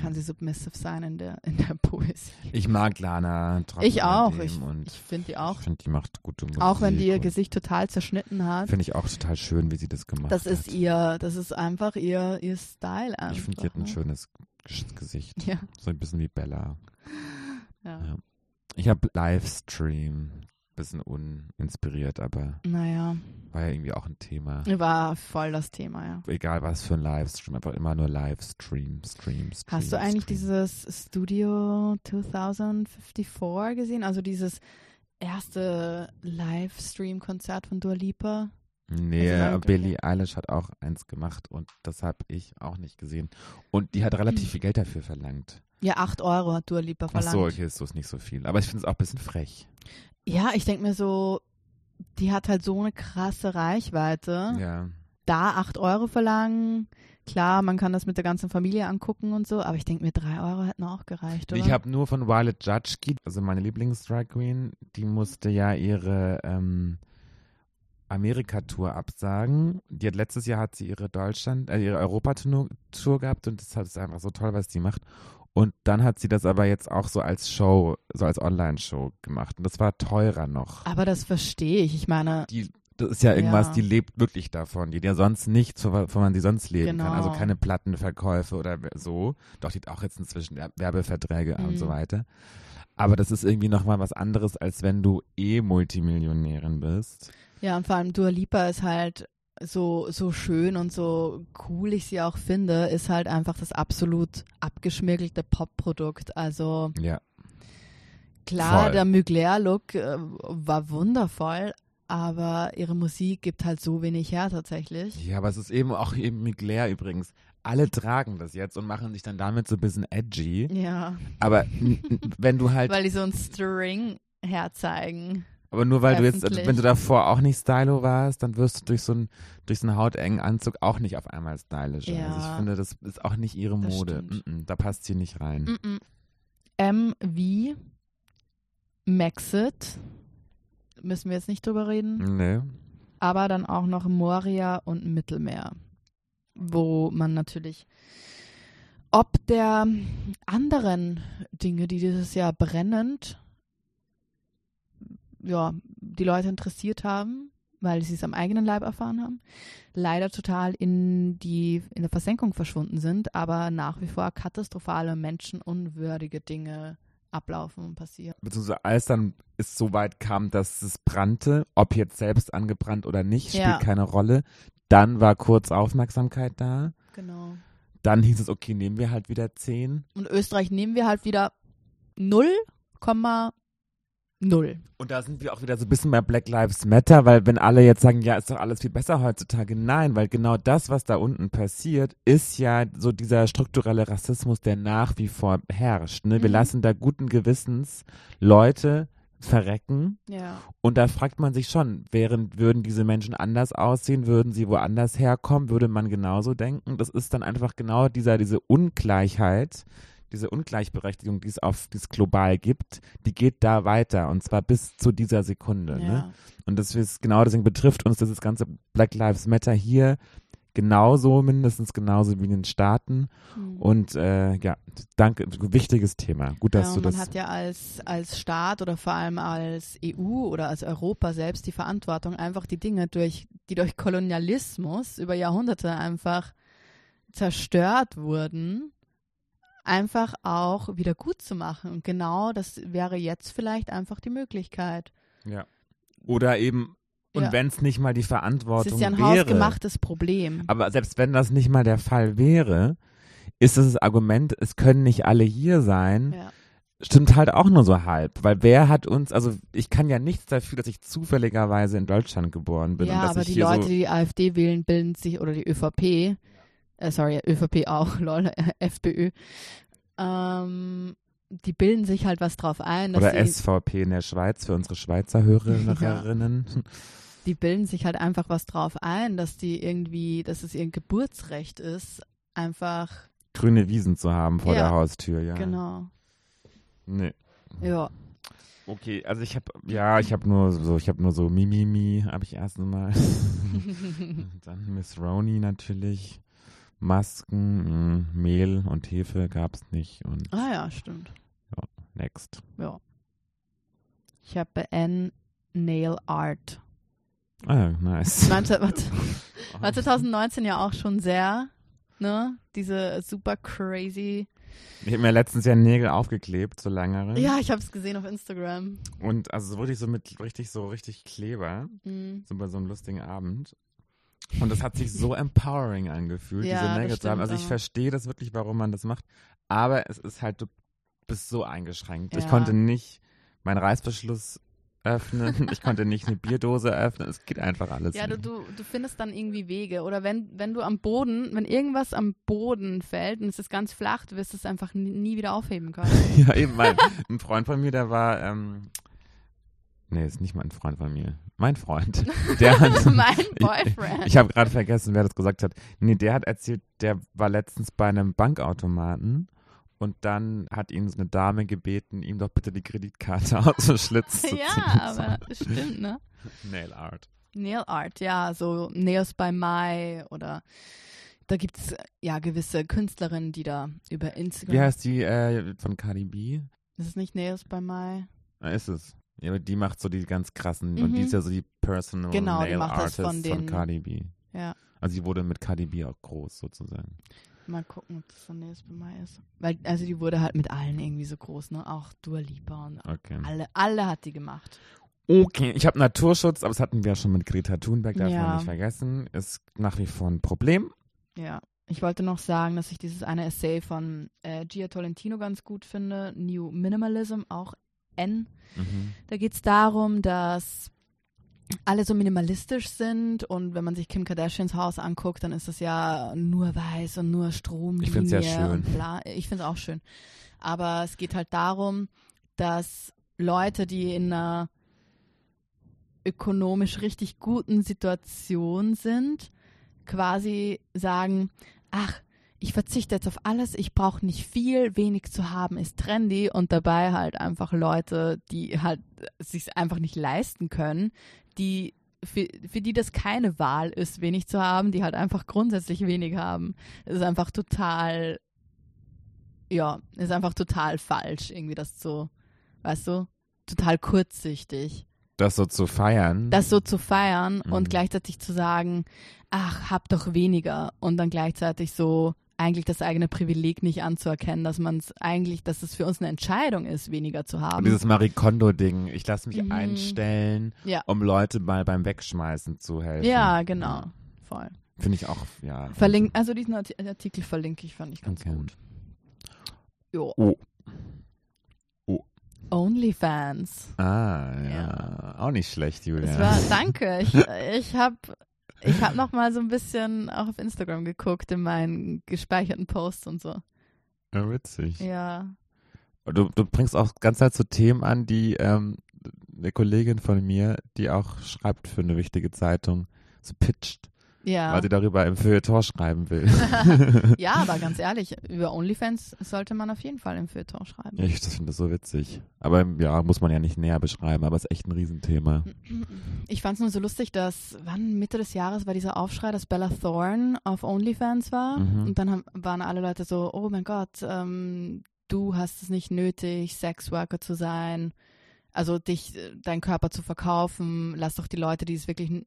kann sie submissive sein in der, in der Poesie. ich mag Lana trotzdem Ich auch. Ich, ich finde die auch. Ich finde, die macht gute Musik. Auch wenn die ihr Gesicht total zerschnitten hat. Finde ich auch total schön, wie sie das gemacht Das hat. ist ihr, das ist einfach ihr, ihr Style einfach. Ich finde, die hat ein ne? schönes Ges- Gesicht. Ja. So ein bisschen wie Bella. ja. Ja. Ich habe Livestream. Bisschen uninspiriert, aber Naja, war ja irgendwie auch ein Thema. war voll das Thema, ja. Egal was für ein Livestream, einfach immer nur Livestream, Stream, Stream. Hast du eigentlich Stream. dieses Studio 2054 gesehen? Also dieses erste Livestream-Konzert von Dua Lipa? Nee, Also nein, Billie Eilish hat auch eins gemacht und das habe ich auch nicht gesehen. Und die hat relativ viel Geld dafür verlangt. Ja, 8 Euro hat Dua Lipa Ach verlangt. so, okay, ist so ist nicht so viel. Aber ich finde es auch ein bisschen frech. Ja, ich denke mir so, die hat halt so eine krasse Reichweite. Ja. Da 8 Euro verlangen, klar, man kann das mit der ganzen Familie angucken und so, aber ich denke mir, 3 Euro hätten auch gereicht, oder? Ich habe nur von Violet Judge, also meine Lieblings-Drag Queen, die musste ja ihre ähm, Amerika-Tour absagen. Die hat letztes Jahr hat sie ihre Deutschland, äh, ihre Europa-Tour Tour gehabt und das ist einfach so toll, was sie macht. Und dann hat sie das aber jetzt auch so als Show, so als Online-Show gemacht. Und das war teurer noch. aber das verstehe ich. Ich meine, Die, das ist ja irgendwas, Ja. die lebt wirklich davon, die ja sonst nicht, wovon man sie sonst leben kann. Also Genau. keine Plattenverkäufe oder so. Doch, die hat auch jetzt inzwischen Wer- Werbeverträge und Mhm. so weiter. Aber das ist irgendwie nochmal was anderes, als wenn du eh Multimillionärin bist. ja, und vor allem Dua Lipa ist halt so, so schön und so cool ich sie auch finde, ist halt einfach das absolut abgeschmirgelte Pop-Produkt. Also Ja. klar, Voll. der Mugler-Look äh, war wundervoll, aber ihre Musik gibt halt so wenig her tatsächlich. Ja, aber es ist eben auch eben Claire übrigens. Alle tragen das jetzt und machen sich dann damit so ein bisschen edgy. Ja, Aber wenn du halt weil die so einen String herzeigen. Aber nur weil du jetzt, also wenn du davor auch nicht stylo warst, dann wirst du durch so einen, durch so einen hautengen Anzug auch nicht auf einmal stylisch. Also Ja. ich finde, das ist auch nicht ihre Mode. Mm -mm, da passt sie nicht rein. Mm-mm. M wie Maxit. Müssen wir jetzt nicht drüber reden. Nee. Aber dann auch noch Moria und Mittelmeer. Wo man natürlich ob der anderen Dinge, die dieses Jahr brennend ja, die Leute interessiert haben, weil sie es am eigenen Leib erfahren haben, leider total in die in der Versenkung verschwunden sind, aber nach wie vor katastrophale, menschenunwürdige Dinge ablaufen und passieren. Beziehungsweise als dann es so weit kam, dass es brannte, ob jetzt selbst angebrannt oder nicht, spielt Ja. keine Rolle. Dann war kurz Aufmerksamkeit da. Genau. Dann hieß es, okay, nehmen wir halt wieder 10. Und Österreich nehmen wir halt wieder 0,0. Und da sind wir auch wieder so ein bisschen bei Black Lives Matter, weil wenn alle jetzt sagen, ja, ist doch alles viel besser heutzutage, nein, weil genau das, was da unten passiert, ist ja so dieser strukturelle Rassismus, der nach wie vor herrscht. Ne? Wir Mhm. lassen da guten Gewissens Leute verrecken Ja. und da fragt man sich schon, während würden diese Menschen anders aussehen, würden sie woanders herkommen, würde man genauso denken. Das ist dann einfach genau dieser, diese Ungleichheit, diese Ungleichberechtigung, die es auf, die es global gibt, die geht da weiter und zwar bis zu dieser Sekunde. Ne? ja. Und das ist genau deswegen betrifft uns dieses ganze Black Lives Matter hier genauso, mindestens genauso wie in den Staaten. Hm. Und äh, ja, danke, wichtiges Thema. Gut, dass ja, du und man das. hat ja als, als Staat oder vor allem als EU oder als Europa selbst die Verantwortung, einfach die Dinge, durch, die durch Kolonialismus über Jahrhunderte einfach zerstört wurden, einfach auch wieder gut zu machen. Und genau das wäre jetzt vielleicht einfach die Möglichkeit. ja. Oder eben, und Ja. wenn es nicht mal die Es Verantwortung ist ja ein wäre. hausgemachtes Problem. Aber selbst wenn das nicht mal der Fall wäre, ist es das Argument, es können nicht alle hier sein, Ja. stimmt halt auch nur so halb. Weil wer hat uns, also ich kann ja nichts dafür, dass ich zufälligerweise in Deutschland geboren bin. ja, aber die Leute, so, die die AfD wählen, bilden sich, oder die ÖVP, äh, sorry, ÖVP auch, lol, FPÖ, ähm, die bilden sich halt was drauf ein. Dass Oder sie, SVP in der Schweiz für unsere Schweizer Hörerinnen. die bilden sich halt einfach was drauf ein, dass die irgendwie, dass es ihr Geburtsrecht ist, einfach, Grüne Wiesen zu haben vor Ja. der Haustür, ja. genau. Nee. Ja. Okay, also ich habe, ja, ich habe nur so, ich habe nur so Mimimi, habe ich erst mal. Dann Miss Roni natürlich. Masken, mh, Mehl und Hefe gab's nicht und Ah ja, stimmt. next. Ja. Ich habe N Nail Art. Ah, nice. War, war, war 2019 ja auch schon sehr, ne? Diese super crazy. Ich habe mir letztens ja Nägel aufgeklebt, so langere. Ja, ich habe es gesehen auf Instagram. Und also so wirklich so mit richtig so richtig Kleber, Mhm. so bei so einem lustigen Abend. Und das hat sich so empowering angefühlt, Ja, diese das Nägel zu haben. Also ich verstehe das wirklich, warum man das macht. Aber es ist halt, du bist so eingeschränkt. Ich Ja. konnte nicht meinen Reißverschluss öffnen. ich konnte nicht eine Bierdose öffnen. Es geht einfach alles Ja, du, du, du findest dann irgendwie Wege. Oder wenn, wenn du am Boden, wenn irgendwas am Boden fällt und es ist ganz flach, du wirst es einfach nie, wieder aufheben können. Ja, eben. Mein, ein Freund von mir, der war, ähm, nee, ist nicht mein Freund von mir. Mein Freund. Der hat, mein Ich- Boyfriend. Ich habe gerade vergessen, wer das gesagt hat. Nee, der hat erzählt, der war letztens bei einem Bankautomaten und dann hat ihn so eine Dame gebeten, ihm doch bitte die Kreditkarte aus dem Schlitz zu ja, aber stimmt, ne? Nail Art. Nail Art, ja, so Nails by Mai oder da gibt es ja gewisse Künstlerinnen, die da über Instagram. Wie heißt die äh, von Cardi B? Ist es nicht Nails by Mai? Ah, ist es. Ja, aber die macht so die ganz krassen Mhm. und die ist ja so die Personal Genau, die Nail macht das Artist von den- Cardi B. Ja. Also sie wurde mit Cardi B auch groß sozusagen. Mal gucken, ob das von Nails by Mai ist. Weil, also die wurde halt mit allen irgendwie so groß, ne? Auch Dua Lipa und Okay. alle, alle hat die gemacht. Okay, ich habe Naturschutz, aber das hatten wir ja schon mit Greta Thunberg, darf Ja. man nicht vergessen. Ist nach wie vor ein Problem. Ja. Ich wollte noch sagen, dass ich dieses eine Essay von äh, Gia Tolentino ganz gut finde. New Minimalism, auch N. Mhm. Da geht es darum, dass alle so minimalistisch sind und wenn man sich Kim Kardashians Haus anguckt, dann ist das ja nur weiß und nur Stromlinie Ich find's ja schön. Ich finde es auch schön. Aber es geht halt darum, dass Leute, die in einer ökonomisch richtig guten Situation sind, quasi sagen, ach, ich verzichte jetzt auf alles, ich brauche nicht viel, wenig zu haben ist trendy und dabei halt einfach Leute, die halt sich einfach nicht leisten können, die für, für die das keine Wahl ist, wenig zu haben, die halt einfach grundsätzlich wenig haben. Das ist einfach total, ja, ist einfach total falsch, irgendwie das so, weißt du, total kurzsichtig Das so zu feiern. das so zu feiern Mhm. und gleichzeitig zu sagen, ach, hab doch weniger und dann gleichzeitig so eigentlich das eigene Privileg nicht anzuerkennen, dass man es eigentlich, dass es für uns eine Entscheidung ist, weniger zu Und haben. dieses Marie Kondo-Ding, ich lasse mich Mhm. einstellen, Ja. um Leute mal beim Wegschmeißen zu helfen. ja, genau, voll. Finde ich auch, ja. Verlink, also diesen Arti- Artikel verlinke ich, fand ich ganz Okay. gut. Jo. Oh. OnlyFans. Ah, ja. Ja. Auch nicht schlecht, Julia. War, danke. Ich, ich habe ich hab noch mal so ein bisschen auch auf Instagram geguckt in meinen gespeicherten Posts und so. Ja, witzig. Ja. Du, du bringst auch ganz Zeit so Themen an, die ähm, eine Kollegin von mir, die auch schreibt für eine wichtige Zeitung, so pitcht, Ja. weil sie darüber im Feuilleton schreiben will. ja, aber ganz ehrlich, über OnlyFans sollte man auf jeden Fall im Feuilleton schreiben. ich finde das so witzig. Aber ja, muss man ja nicht näher beschreiben, aber ist echt ein Riesenthema. Ich fand es nur so lustig, dass, wann Mitte des Jahres war dieser Aufschrei, dass Bella Thorne auf OnlyFans war. Mhm. Und dann haben, waren alle Leute so, oh mein Gott, ähm, du hast es nicht nötig, Sexworker zu sein. Also dich, äh, deinen Körper zu verkaufen. Lass doch die Leute, die es wirklich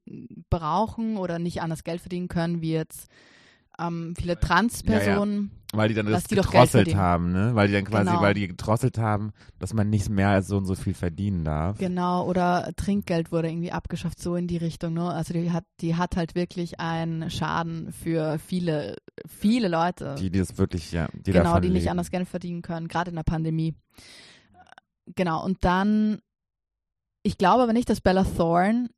brauchen oder nicht anders Geld verdienen können, wie jetzt ähm, viele Transpersonen. Weil die dann das die gedrosselt haben, ne? Weil die dann quasi, Genau. weil die gedrosselt haben, dass man nicht mehr als so und so viel verdienen darf. Genau, oder Trinkgeld wurde irgendwie abgeschafft, so in die Richtung. Ne? Also die hat, die hat halt wirklich einen Schaden für viele, viele Leute. Die, die das wirklich, ja, die genau, die nicht leben. anders Geld verdienen können, gerade in der Pandemie. Genau, und dann, ich glaube aber nicht, dass Bella Thorne,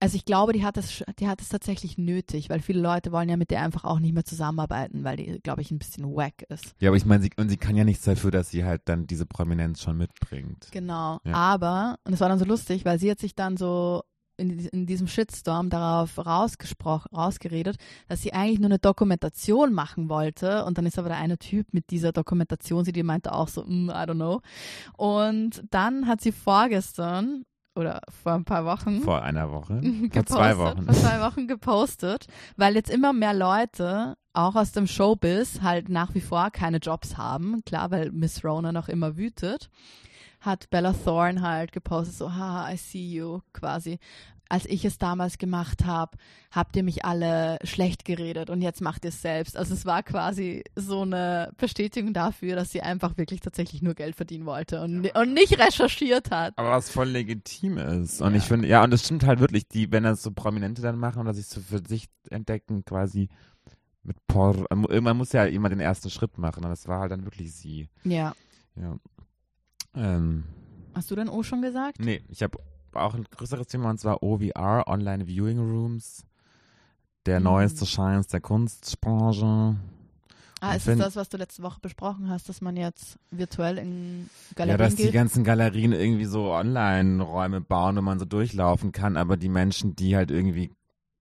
also ich glaube, die hat es, sch- die hat es tatsächlich nötig, weil viele Leute wollen ja mit der einfach auch nicht mehr zusammenarbeiten, weil die, glaube ich, ein bisschen wack ist. Ja, aber ich meine, sie, und sie kann ja nichts dafür, dass sie halt dann diese Prominenz schon mitbringt. Genau, Ja. aber, und es war dann so lustig, weil sie hat sich dann so in, in diesem Shitstorm darauf rausgesprochen, rausgeredet, dass sie eigentlich nur eine Dokumentation machen wollte. Und dann ist aber der eine Typ mit dieser Dokumentation, sie die meinte auch so, mm, I don't know. Und dann hat sie vorgestern oder vor ein paar Wochen Vor einer Woche. Vor gepostet, zwei Wochen. vor zwei Wochen gepostet, weil jetzt immer mehr Leute auch aus dem Showbiz halt nach wie vor keine Jobs haben, klar, weil Miss Rona noch immer wütet, hat Bella Thorne halt gepostet, so, haha, I see you, quasi. Als ich es damals gemacht habe, habt ihr mich alle schlecht geredet und jetzt macht ihr es selbst. Also es war quasi so eine Bestätigung dafür, dass sie einfach wirklich tatsächlich nur Geld verdienen wollte und, und nicht recherchiert hat. Aber was voll legitim ist. Und Ja. ich finde, ja, und es stimmt halt wirklich, die, wenn das so Prominente dann machen oder sich so für sich entdecken, quasi mit Por irgendwann muss ja jemand den ersten Schritt machen. Und das war halt dann wirklich sie. Ja. Ja. Ähm, Hast du denn O schon gesagt? nee, ich habe auch ein größeres Thema und zwar OVR, Online Viewing Rooms. Der Mhm. neueste Scheiß der Kunstbranche. Ah, ist find- das, was du letzte Woche besprochen hast, dass man jetzt virtuell in Ja, Galerien dass die geht? ganzen Galerien irgendwie so Online-Räume bauen, wo man so durchlaufen kann, aber die Menschen, die halt irgendwie,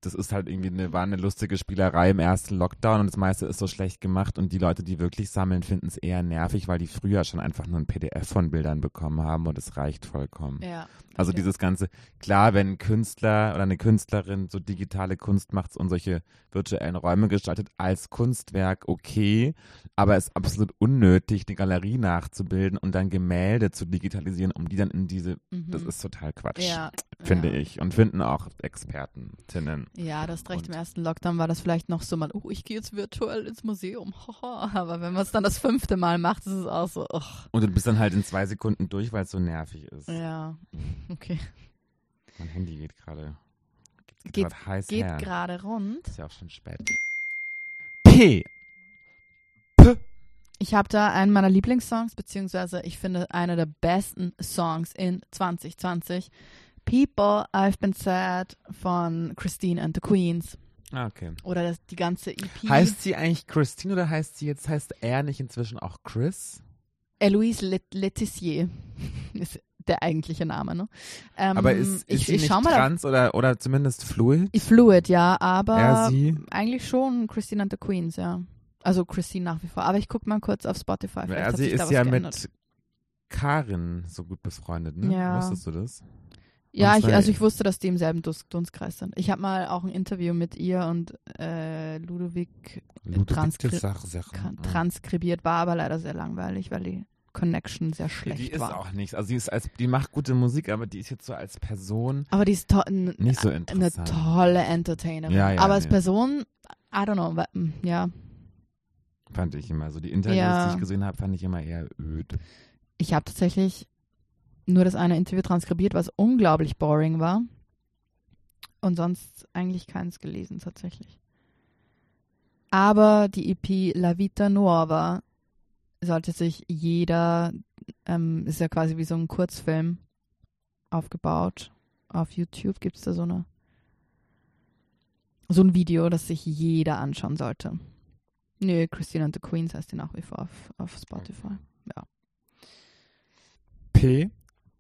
das ist halt irgendwie eine, war eine lustige Spielerei im ersten Lockdown und das meiste ist so schlecht gemacht und die Leute, die wirklich sammeln, finden es eher nervig, weil die früher schon einfach nur ein PDF von Bildern bekommen haben und es reicht vollkommen. Ja. Also okay. dieses ganze, klar, wenn ein Künstler oder eine Künstlerin so digitale Kunst macht und solche virtuellen Räume gestaltet als Kunstwerk, okay, aber es ist absolut unnötig, die Galerie nachzubilden und dann Gemälde zu digitalisieren, um die dann in diese, Mhm. das ist total Quatsch, ja, finde ja. ich. Und finden auch Expertinnen. Ja, das recht. Im ersten Lockdown war das vielleicht noch so mal, oh, ich gehe jetzt virtuell ins Museum. Aber wenn man es dann das fünfte Mal macht, ist es auch so, ach, Und du bist dann halt in zwei Sekunden durch, weil es so nervig ist. ja, okay. Mein Handy geht gerade, geht, heiß Geht gerade rund. Ist ja auch schon spät. P. P. Ich habe da einen meiner Lieblingssongs, beziehungsweise ich finde einer der besten Songs in 2020. People, I've Been Sad von Christine and the Queens. Ah, okay. Oder das, die ganze EP. Heißt sie eigentlich Christine oder heißt sie jetzt, heißt er nicht inzwischen auch Chris? Eloise Let Letizier ist der eigentliche Name, ne? Ähm, Aber ist, ist ich, sie ich nicht schau mal auf trans oder, oder zumindest fluid? Fluid, ja, aber Er, sie? eigentlich schon Christine and the Queens, ja. Also Christine nach wie vor. Aber ich guck mal kurz auf Spotify. Vielleicht Er, sie ist ja geändert. mit Karin so gut befreundet, ne? Ja. Wusstest du das? Ja, ich, also ich wusste, dass die im selben Dunstkreis sind. Ich habe mal auch ein Interview mit ihr und äh, Ludwig Transkri- Transkri ka- transkribiert, war aber leider sehr langweilig, weil die Connection sehr schlecht Die ist war. auch nichts. Also sie ist als, die macht gute Musik, aber die ist jetzt so als Person aber die ist nicht so eine interessant. tolle Entertainerin. Ja, ja, aber als nee. Person, I don't know, mm, ja. Fand ich immer. So die Interviews, Ja. die ich gesehen habe, fand ich immer eher öd. Ich habe tatsächlich nur das eine Interview transkribiert, was unglaublich boring war. Und sonst eigentlich keins gelesen, tatsächlich. Aber die EP La Vita Nuova sollte sich jeder, ähm, ist ja quasi wie so ein Kurzfilm aufgebaut. Auf YouTube gibt es da so eine so ein Video, das sich jeder anschauen sollte. Nö, Christine and the Queens heißt die nach wie vor auf, auf Spotify. P.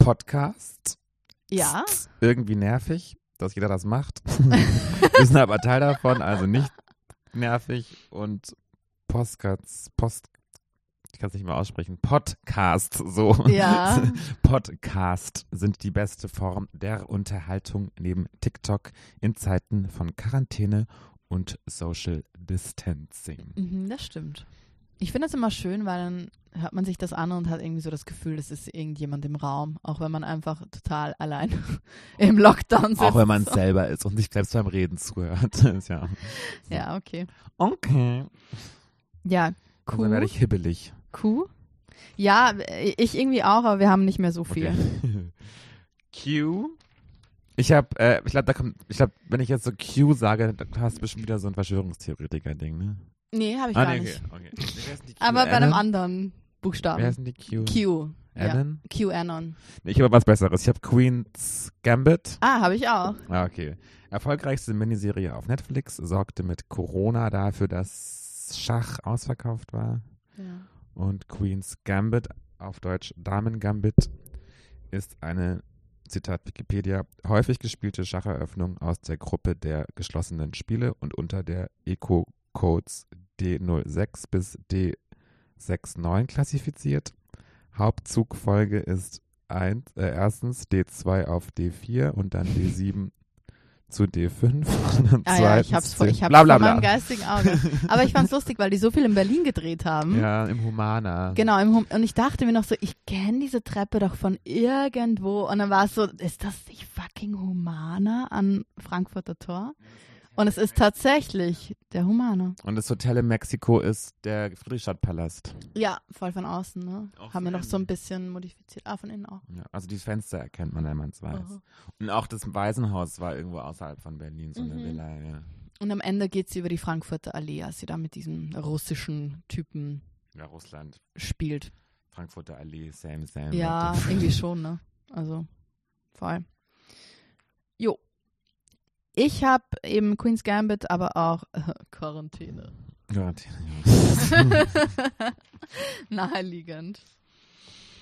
Podcast. Ja. Irgendwie nervig, dass jeder das macht. Wir sind aber Teil davon, also nicht nervig. Und Postcards, Post, ich kann es nicht mehr aussprechen, Podcast, so. Ja. Podcast sind die beste Form der Unterhaltung neben TikTok in Zeiten von Quarantäne und Social Distancing. Mhm, das stimmt. Ich finde das immer schön, weil dann hört man sich das an und hat irgendwie so das Gefühl, es ist irgendjemand im Raum, auch wenn man einfach total allein im Lockdown sitzt. Auch wenn man so. selber ist und sich selbst beim Reden zuhört. Ja. Ja, okay. Okay. Ja, Und dann werde cool. ich hibbelig. Cool. Ja, ich irgendwie auch, aber wir haben nicht mehr so viel. Okay. Q. Ich habe, äh, ich glaube, da kommt, ich glaube, wenn ich jetzt so Q sage, dann hast du bestimmt wieder so ein Verschwörungstheoretiker-Ding, ne? Nee, habe ich ah, gar nee, nicht. okay. okay. Wer die Q? Aber bei einem Anon? anderen Wer Buchstaben. heißen die Q? Q. Ja. Anon? QAnon. Nee, ich habe was Besseres. Ich habe Queen's Gambit. Ah, habe ich auch. Ah, okay. Erfolgreichste Miniserie auf Netflix sorgte mit Corona dafür, dass Schach ausverkauft war. Ja. Und Queen's Gambit, auf Deutsch Damen Gambit, ist eine Zitat Wikipedia, häufig gespielte Schacheröffnung aus der Gruppe der geschlossenen Spiele und unter der Eco-Codes D06 bis D69 klassifiziert. Hauptzugfolge ist ein, äh, erstens D2 auf D4 und dann D7 zu D5 und dann Ah ja, ich hab's vor, ich hab's bla, bla, vor meinem geistigen Auge. Aber ich fand's lustig, weil die so viel in Berlin gedreht haben. Ja, im Humana. Genau, im Hum und ich dachte mir noch so, ich kenne diese Treppe doch von irgendwo. Und dann war es so, ist das nicht fucking Humana an Frankfurter Tor? Und es ist tatsächlich der Humana. Und das Hotel in Mexiko ist der Friedrichstadtpalast. Ja, voll von außen, ne? Auch Haben wir noch so ein bisschen modifiziert. Ah, von innen auch. Ja, also die Fenster erkennt man, wenn man es weiß. Aha. Und auch das Waisenhaus war irgendwo außerhalb von Berlin, so eine Mhm. Villa, ja. Und am Ende geht sie über die Frankfurter Allee, als sie da mit diesem russischen Typen Ja, Russland, spielt. Frankfurter Allee, same, same. Ja, irgendwie schon, ne? Also, voll. Jo. Ich habe eben Queen's Gambit, aber auch äh, Quarantäne. Gott. Naheliegend.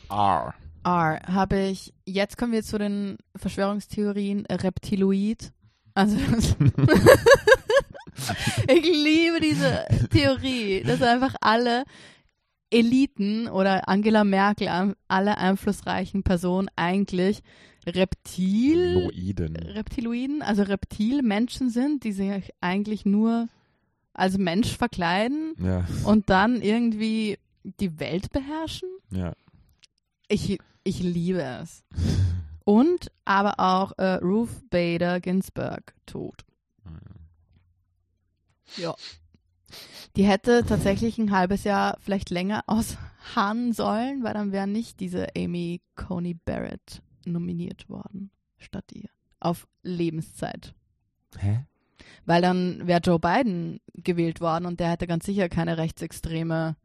R. R habe ich, jetzt kommen wir zu den Verschwörungstheorien Reptiloid. Also, ich liebe diese Theorie, dass einfach alle Eliten oder Angela Merkel, alle einflussreichen Personen eigentlich Reptil, Loiden. Reptiloiden, also Reptilmenschen sind, die sich eigentlich nur als Mensch verkleiden Ja, und dann irgendwie die Welt beherrschen. ja. Ich, ich liebe es. Und aber auch äh, Ruth Bader Ginsburg tot. Ja. Die hätte tatsächlich ein halbes Jahr vielleicht länger ausharren sollen, weil dann wäre nicht diese Amy Coney Barrett nominiert worden statt ihr. Auf Lebenszeit. Hä? Weil dann wäre Joe Biden gewählt worden und der hätte ganz sicher keine rechtsextreme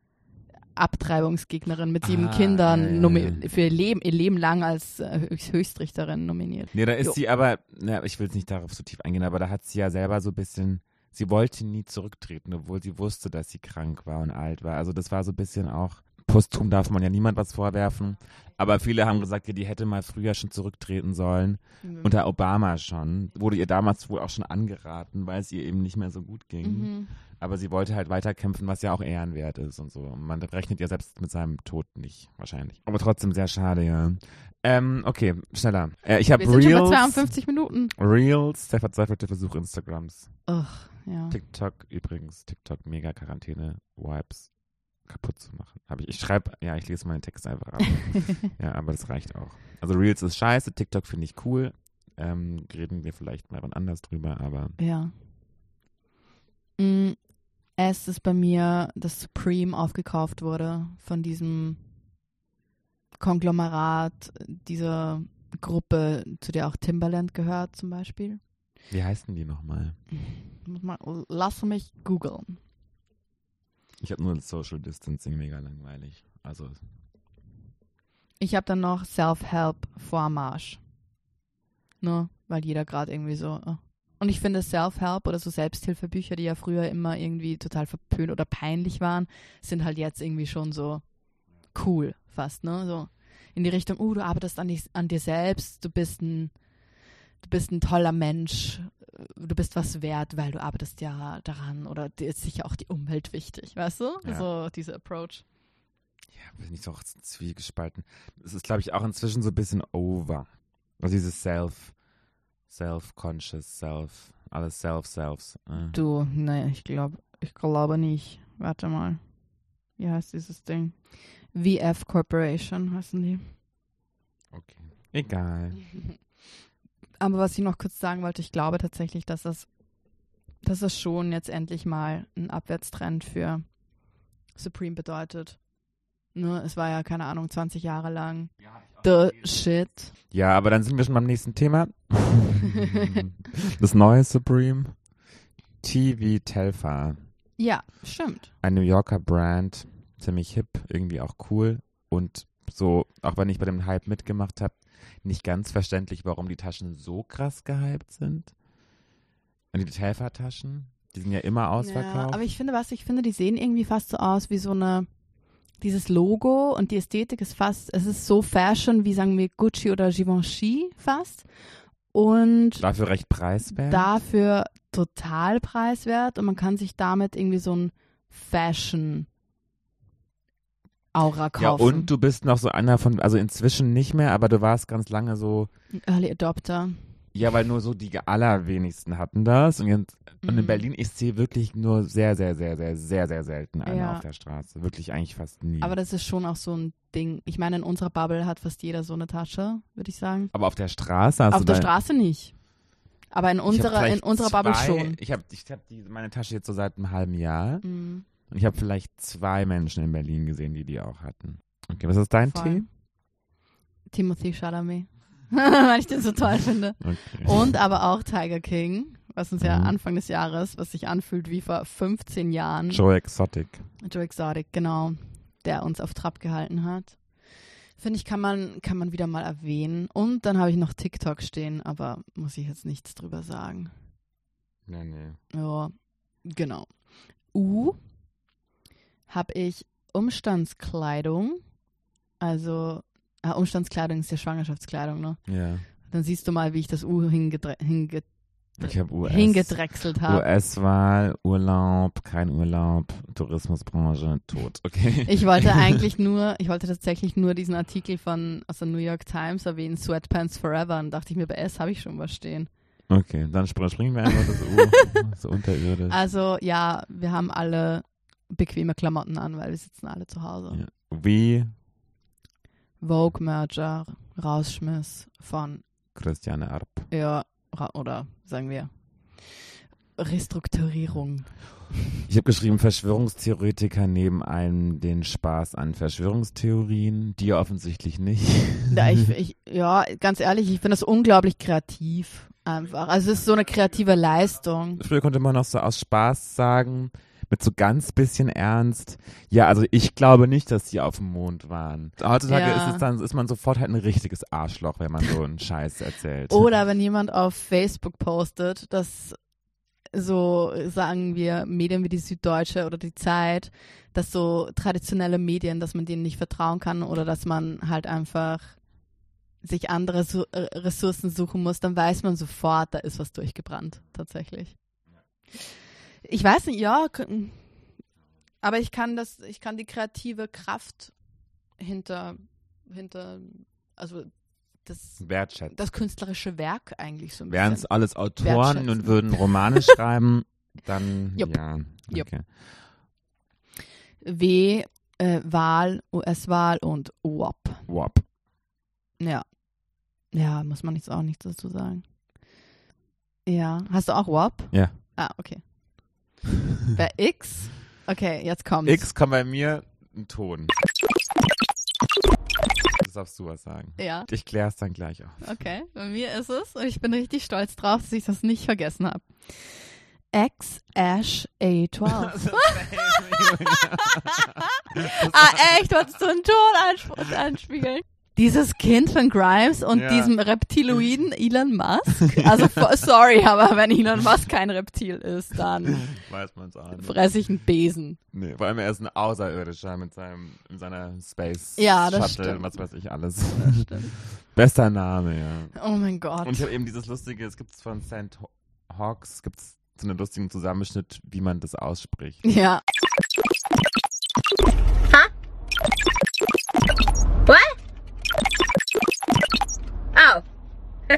Abtreibungsgegnerin mit sieben Ah, Kindern ja, ja, nomi- ja. für ihr Leben, ihr Leben lang als äh, Höchst- Höchstrichterin nominiert. Nee, da ist Jo. sie aber, na, ich will jetzt nicht darauf so tief eingehen, aber da hat sie ja selber so ein bisschen, sie wollte nie zurücktreten, obwohl sie wusste, dass sie krank war und alt war. Also das war so ein bisschen auch, posthum darf man ja niemand was vorwerfen, aber viele haben gesagt, ja, die hätte mal früher schon zurücktreten sollen. Unter Obama schon. Wurde ihr damals wohl auch schon angeraten, weil es ihr eben nicht mehr so gut ging. Mhm. Aber sie wollte halt weiterkämpfen, was ja auch ehrenwert ist und so. Und man rechnet ja selbst mit seinem Tod nicht, wahrscheinlich. Aber trotzdem sehr schade, ja. Ähm, okay, schneller. Äh, ich habe sind schon bei Reels. 52 Minuten. Reels, der verzweifelte Versuch Instagrams. Ach, ja. TikTok übrigens, TikTok mega Quarantäne, Vibes kaputt zu machen. Hab ich ich schreibe, ja, ich lese meinen Text einfach ab. ja, aber das reicht auch. Also Reels ist scheiße, TikTok finde ich cool. Ähm, reden wir vielleicht mal wann anders drüber, aber Ja. Mm, Es ist bei mir, dass Supreme aufgekauft wurde von diesem Konglomerat, dieser Gruppe, zu der auch Timbaland gehört zum Beispiel. wie heißen die nochmal? Lass mich googeln. Ich habe nur Social Distancing mega langweilig. Also, Ich habe dann noch Self-Help vor Marsch. Ne? Weil jeder gerade irgendwie so. äh. Und ich finde Self-Help oder so Selbsthilfebücher, die ja früher immer irgendwie total verpönt oder peinlich waren, sind halt jetzt irgendwie schon so cool fast, ne? So in die Richtung, uh, du arbeitest an, dich, an dir selbst, du bist ein, du bist ein toller Mensch, du bist was wert, weil du arbeitest ja daran oder dir ist sicher auch die Umwelt wichtig, weißt du? Ja. So dieser Approach. ja, bin ich doch zwiegespalten. Es ist, glaube ich, auch inzwischen so ein bisschen over. Also dieses Self, Self-Conscious, Self, alles Self-Selves. Äh. Du, nee, ich glaube, ich glaube nicht. Warte mal. Wie heißt dieses Ding? VF Corporation heißen die. Okay. Egal. Aber was ich noch kurz sagen wollte, ich glaube tatsächlich, dass das, dass das schon jetzt endlich mal ein Abwärtstrend für Supreme bedeutet. Ne, es war ja, keine Ahnung, 20 Jahre lang the shit. Ja, aber dann sind wir schon beim nächsten Thema. das neue Supreme. TV Telfa. Ja, stimmt. Ein New Yorker Brand. Ziemlich hip, irgendwie auch cool. Und so, auch wenn ich bei dem Hype mitgemacht habe, nicht ganz verständlich, warum die Taschen so krass gehypt sind. Und die Telfa-Taschen, die sind ja immer ausverkauft. Ja, aber ich finde was, ich finde, die sehen irgendwie fast so aus wie so eine, dieses Logo und die Ästhetik ist fast, es ist so Fashion wie sagen wir Gucci oder Givenchy fast. Und Dafür recht preiswert. dafür total preiswert und man kann sich damit irgendwie so ein Fashion Aura kaufen. ja, und du bist noch so einer von, also inzwischen nicht mehr, aber du warst ganz lange so, Early Adopter. ja, weil nur so die allerwenigsten hatten das. Und, jetzt, und in Mhm. Berlin, ich sehe wirklich nur sehr, sehr, sehr, sehr, sehr, sehr selten eine Ja. auf der Straße. Wirklich eigentlich fast nie. Aber das ist schon auch so ein Ding. Ich meine, in unserer Bubble hat fast jeder so eine Tasche, würde ich sagen. Aber auf der Straße hast Auf der Straße nicht. Aber in unserer, in unserer Bubble zwei, schon. Ich habe ich hab die, meine Tasche jetzt so seit einem halben Jahr. Mhm. Und ich habe vielleicht zwei Menschen in Berlin gesehen, die die auch hatten. Okay, was ist dein Voll. Tee? Timothy Chalamet. Weil ich den so toll finde. Okay. Und aber auch Tiger King, was uns ja Mhm. Anfang des Jahres, was sich anfühlt wie vor 15 Jahren. Joe Exotic. Joe Exotic, genau, der uns auf Trab gehalten hat. Finde ich, kann man, kann man wieder mal erwähnen. Und dann habe ich noch TikTok stehen, aber muss ich jetzt nichts drüber sagen. Nee, nee. Ja, genau. U habe ich Umstandskleidung. Also, ah, Umstandskleidung ist ja Schwangerschaftskleidung, ne? Ja. Dann siehst du mal, wie ich das U hingedre hinge Ich habe US. hingedrechselt habe. US-Wahl, Urlaub, kein Urlaub, Tourismusbranche, tot. Okay. Ich wollte eigentlich nur, ich wollte tatsächlich nur diesen Artikel von aus der New York Times erwähnen, Sweatpants Forever. Und dachte ich mir, bei S habe ich schon was stehen. Okay, dann spr- springen wir einfach das U. so unterirdisch. Also ja, wir haben alle bequeme Klamotten an, weil wir sitzen alle zu Hause. Ja. Wie Vogue Merger, Rausschmiss von, Christiane Arp. ja, oder sagen wir, Restrukturierung. Ich habe geschrieben, Verschwörungstheoretiker nehmen einem den Spaß an Verschwörungstheorien, dir offensichtlich nicht. Ja, ich, ich, ja, ganz ehrlich, ich finde das unglaublich kreativ einfach. Also es ist so eine kreative Leistung. Früher konnte man noch so aus Spaß sagen, mit so ganz bisschen Ernst. Ja, also ich glaube nicht, dass sie auf dem Mond waren. Heutzutage Ja. ist es dann, ist man sofort halt ein richtiges Arschloch, wenn man so einen Scheiß erzählt. Oder wenn jemand auf Facebook postet, dass so sagen wir Medien wie die Süddeutsche oder die Zeit, dass so traditionelle Medien, dass man denen nicht vertrauen kann oder dass man halt einfach sich andere Su äh, Ressourcen suchen muss, dann weiß man sofort, da ist was durchgebrannt, tatsächlich. Ich weiß nicht, ja, aber ich kann das, ich kann die kreative Kraft hinter, hinter, also das Wertschätzen. das künstlerische Werk eigentlich so ein Wären es bisschen. alles Autoren und würden Romane schreiben, dann Jupp. ja. Okay. W, äh, Wahl, US-Wahl und WAP. Wop. Ja. Ja, muss man jetzt auch nichts dazu sagen. Ja. Hast du auch WAP? Ja. Ah, okay. Bei X? Okay, jetzt kommt's. X kommt bei mir ein Ton. Das darfst du was sagen. Ja, Ich klär's dann gleich auf. okay. Bei mir ist es und ich bin richtig stolz drauf, dass ich das nicht vergessen habe. X Ash A12. ah, echt? Wolltest du einen Ton ansp- anspiegeln? Dieses Kind von Grimes und Ja. diesem Reptiloiden Elon Musk. Also, sorry, aber wenn Elon Musk kein Reptil ist, dann Weiß man's auch nicht. fresse ich einen Besen. Nee, vor allem er ist ein Außerirdischer mit seinem, mit seiner Space Ja, das Shuttle, stimmt. was weiß ich alles. Bester Name, ja. Oh mein Gott. Und ich habe eben dieses lustige, es gibt von St. Hawks, gibt's so einen lustigen Zusammenschnitt, wie man das ausspricht. Ja. Oh.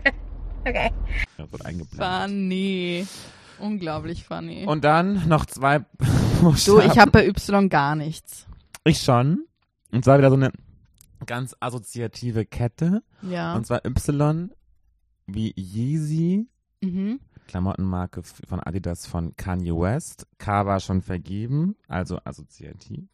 okay. Ja, wird eingeblendet. Funny. Unglaublich funny. Und dann noch zwei du, ich habe bei Y gar nichts. Ich schon. Und zwar wieder so eine ganz assoziative Kette. Ja. Und zwar Y wie Yeezy, Mhm. Klamottenmarke von Adidas von Kanye West. K war schon vergeben, also assoziativ.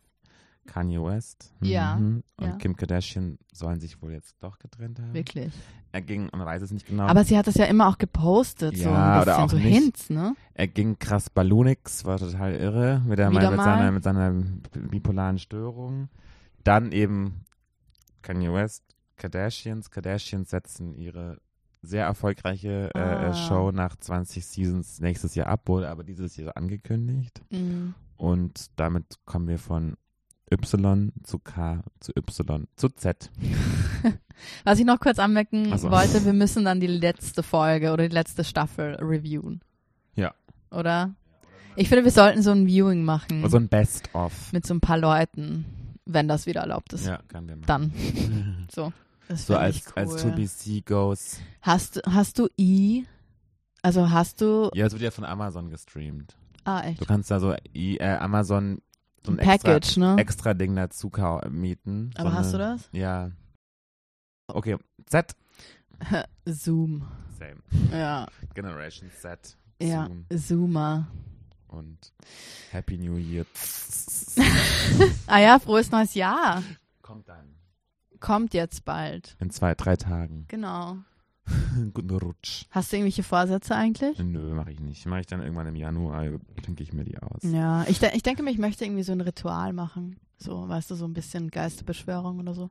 Kanye West. Ja, Mhm. Und ja. Kim Kardashian sollen sich wohl jetzt doch getrennt haben. Wirklich. Er ging, man weiß es nicht genau. Aber sie hat das ja immer auch gepostet, so Ja, ein oder bisschen auch so nicht. Hints, ne? er ging krass Ballonix, war total irre, mit, der, mit, seiner, mit seiner bipolaren Störung. Dann eben Kanye West, Kardashians. Kardashians setzen ihre sehr erfolgreiche äh, Ah. äh, Show nach 20 Seasons nächstes Jahr ab, wurde aber dieses Jahr angekündigt. Mhm. Und damit kommen wir von Y zu K zu Y zu Z. Was ich noch kurz anmerken Ach so. wollte, wir müssen dann die letzte Folge oder die letzte Staffel reviewen. Ja. Oder? Ich finde, wir sollten so ein Viewing machen So ein Best-of. mit so ein paar Leuten, wenn das wieder erlaubt ist. Ja, kann wir machen. Dann. So. So als, cool. als 2BC goes. Hast, du- hast du I? Also hast du. Ja, es wird ja von Amazon gestreamt. Ah, echt? Du kannst da so I, äh, Amazon so ein Ein Package, extra, ne? extra Ding dazu mieten. Aber so hast du eine- das? Ja. Okay, Z. Zoom. Same. Ja. Generation Z. Ja. Zoom. Zoomer. Und Happy New Year. Ah ja, frohes neues Jahr. Kommt dann. Kommt jetzt bald. In zwei, drei Tagen. Genau. Guten Rutsch. Hast du irgendwelche Vorsätze eigentlich? Nö, mache ich nicht. Mache ich dann irgendwann im Januar, denke ich mir die aus. Ja, ich, de ich denke mir, ich möchte irgendwie so ein Ritual machen. So, weißt du, so ein bisschen Geisterbeschwörung oder so.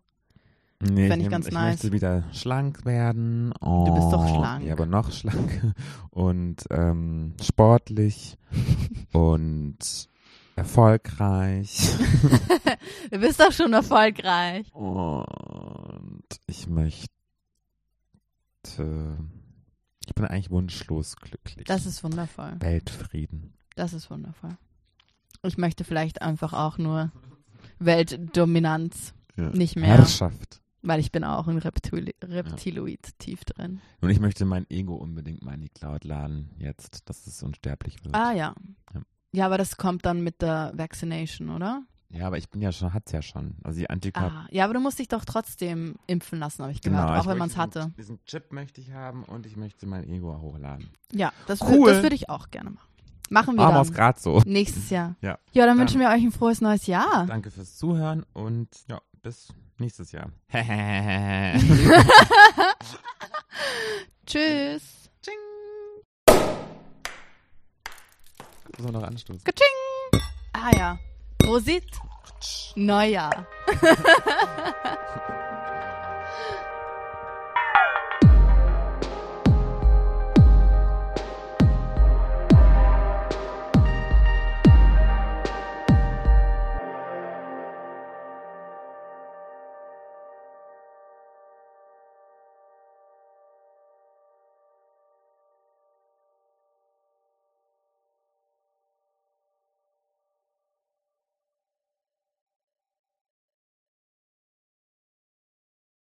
Nee, ich nehm- ganz ich nice. möchte wieder schlank werden. Oh, Du bist doch schlank. Ja, aber noch schlank. Und ähm, sportlich und erfolgreich. Du bist doch schon erfolgreich. Und ich möchte. Ich bin eigentlich wunschlos glücklich. Das ist wundervoll. Weltfrieden. Das ist wundervoll. Ich möchte vielleicht einfach auch nur Weltdominanz, Ja. Nicht mehr. Herrschaft. weil ich bin auch ein Reptili Reptiloid tief drin. Und ich möchte mein Ego unbedingt mal in die Cloud laden, jetzt, dass es unsterblich wird. Ah ja. Ja. Ja, aber das kommt dann mit der Vaccination, oder? Ja, aber ich bin ja schon, hat's ja schon. Also die Antikörper. Ah, ja, aber du musst dich doch trotzdem impfen lassen, habe ich Genau, gehört, ich auch wenn man es hatte. Diesen Chip möchte ich haben und ich möchte mein Ego hochladen. Ja, das, Cool. das würde ich auch gerne machen. Machen wir Machen wir es gerade so. Nächstes Jahr. Ja. Ja, dann Dann- wünschen wir euch ein frohes neues Jahr. Danke fürs Zuhören und ja, bis nächstes Jahr. Tschüss. Muss man noch anstoßen. Katsching. Ah ja. Prosit. Neujahr.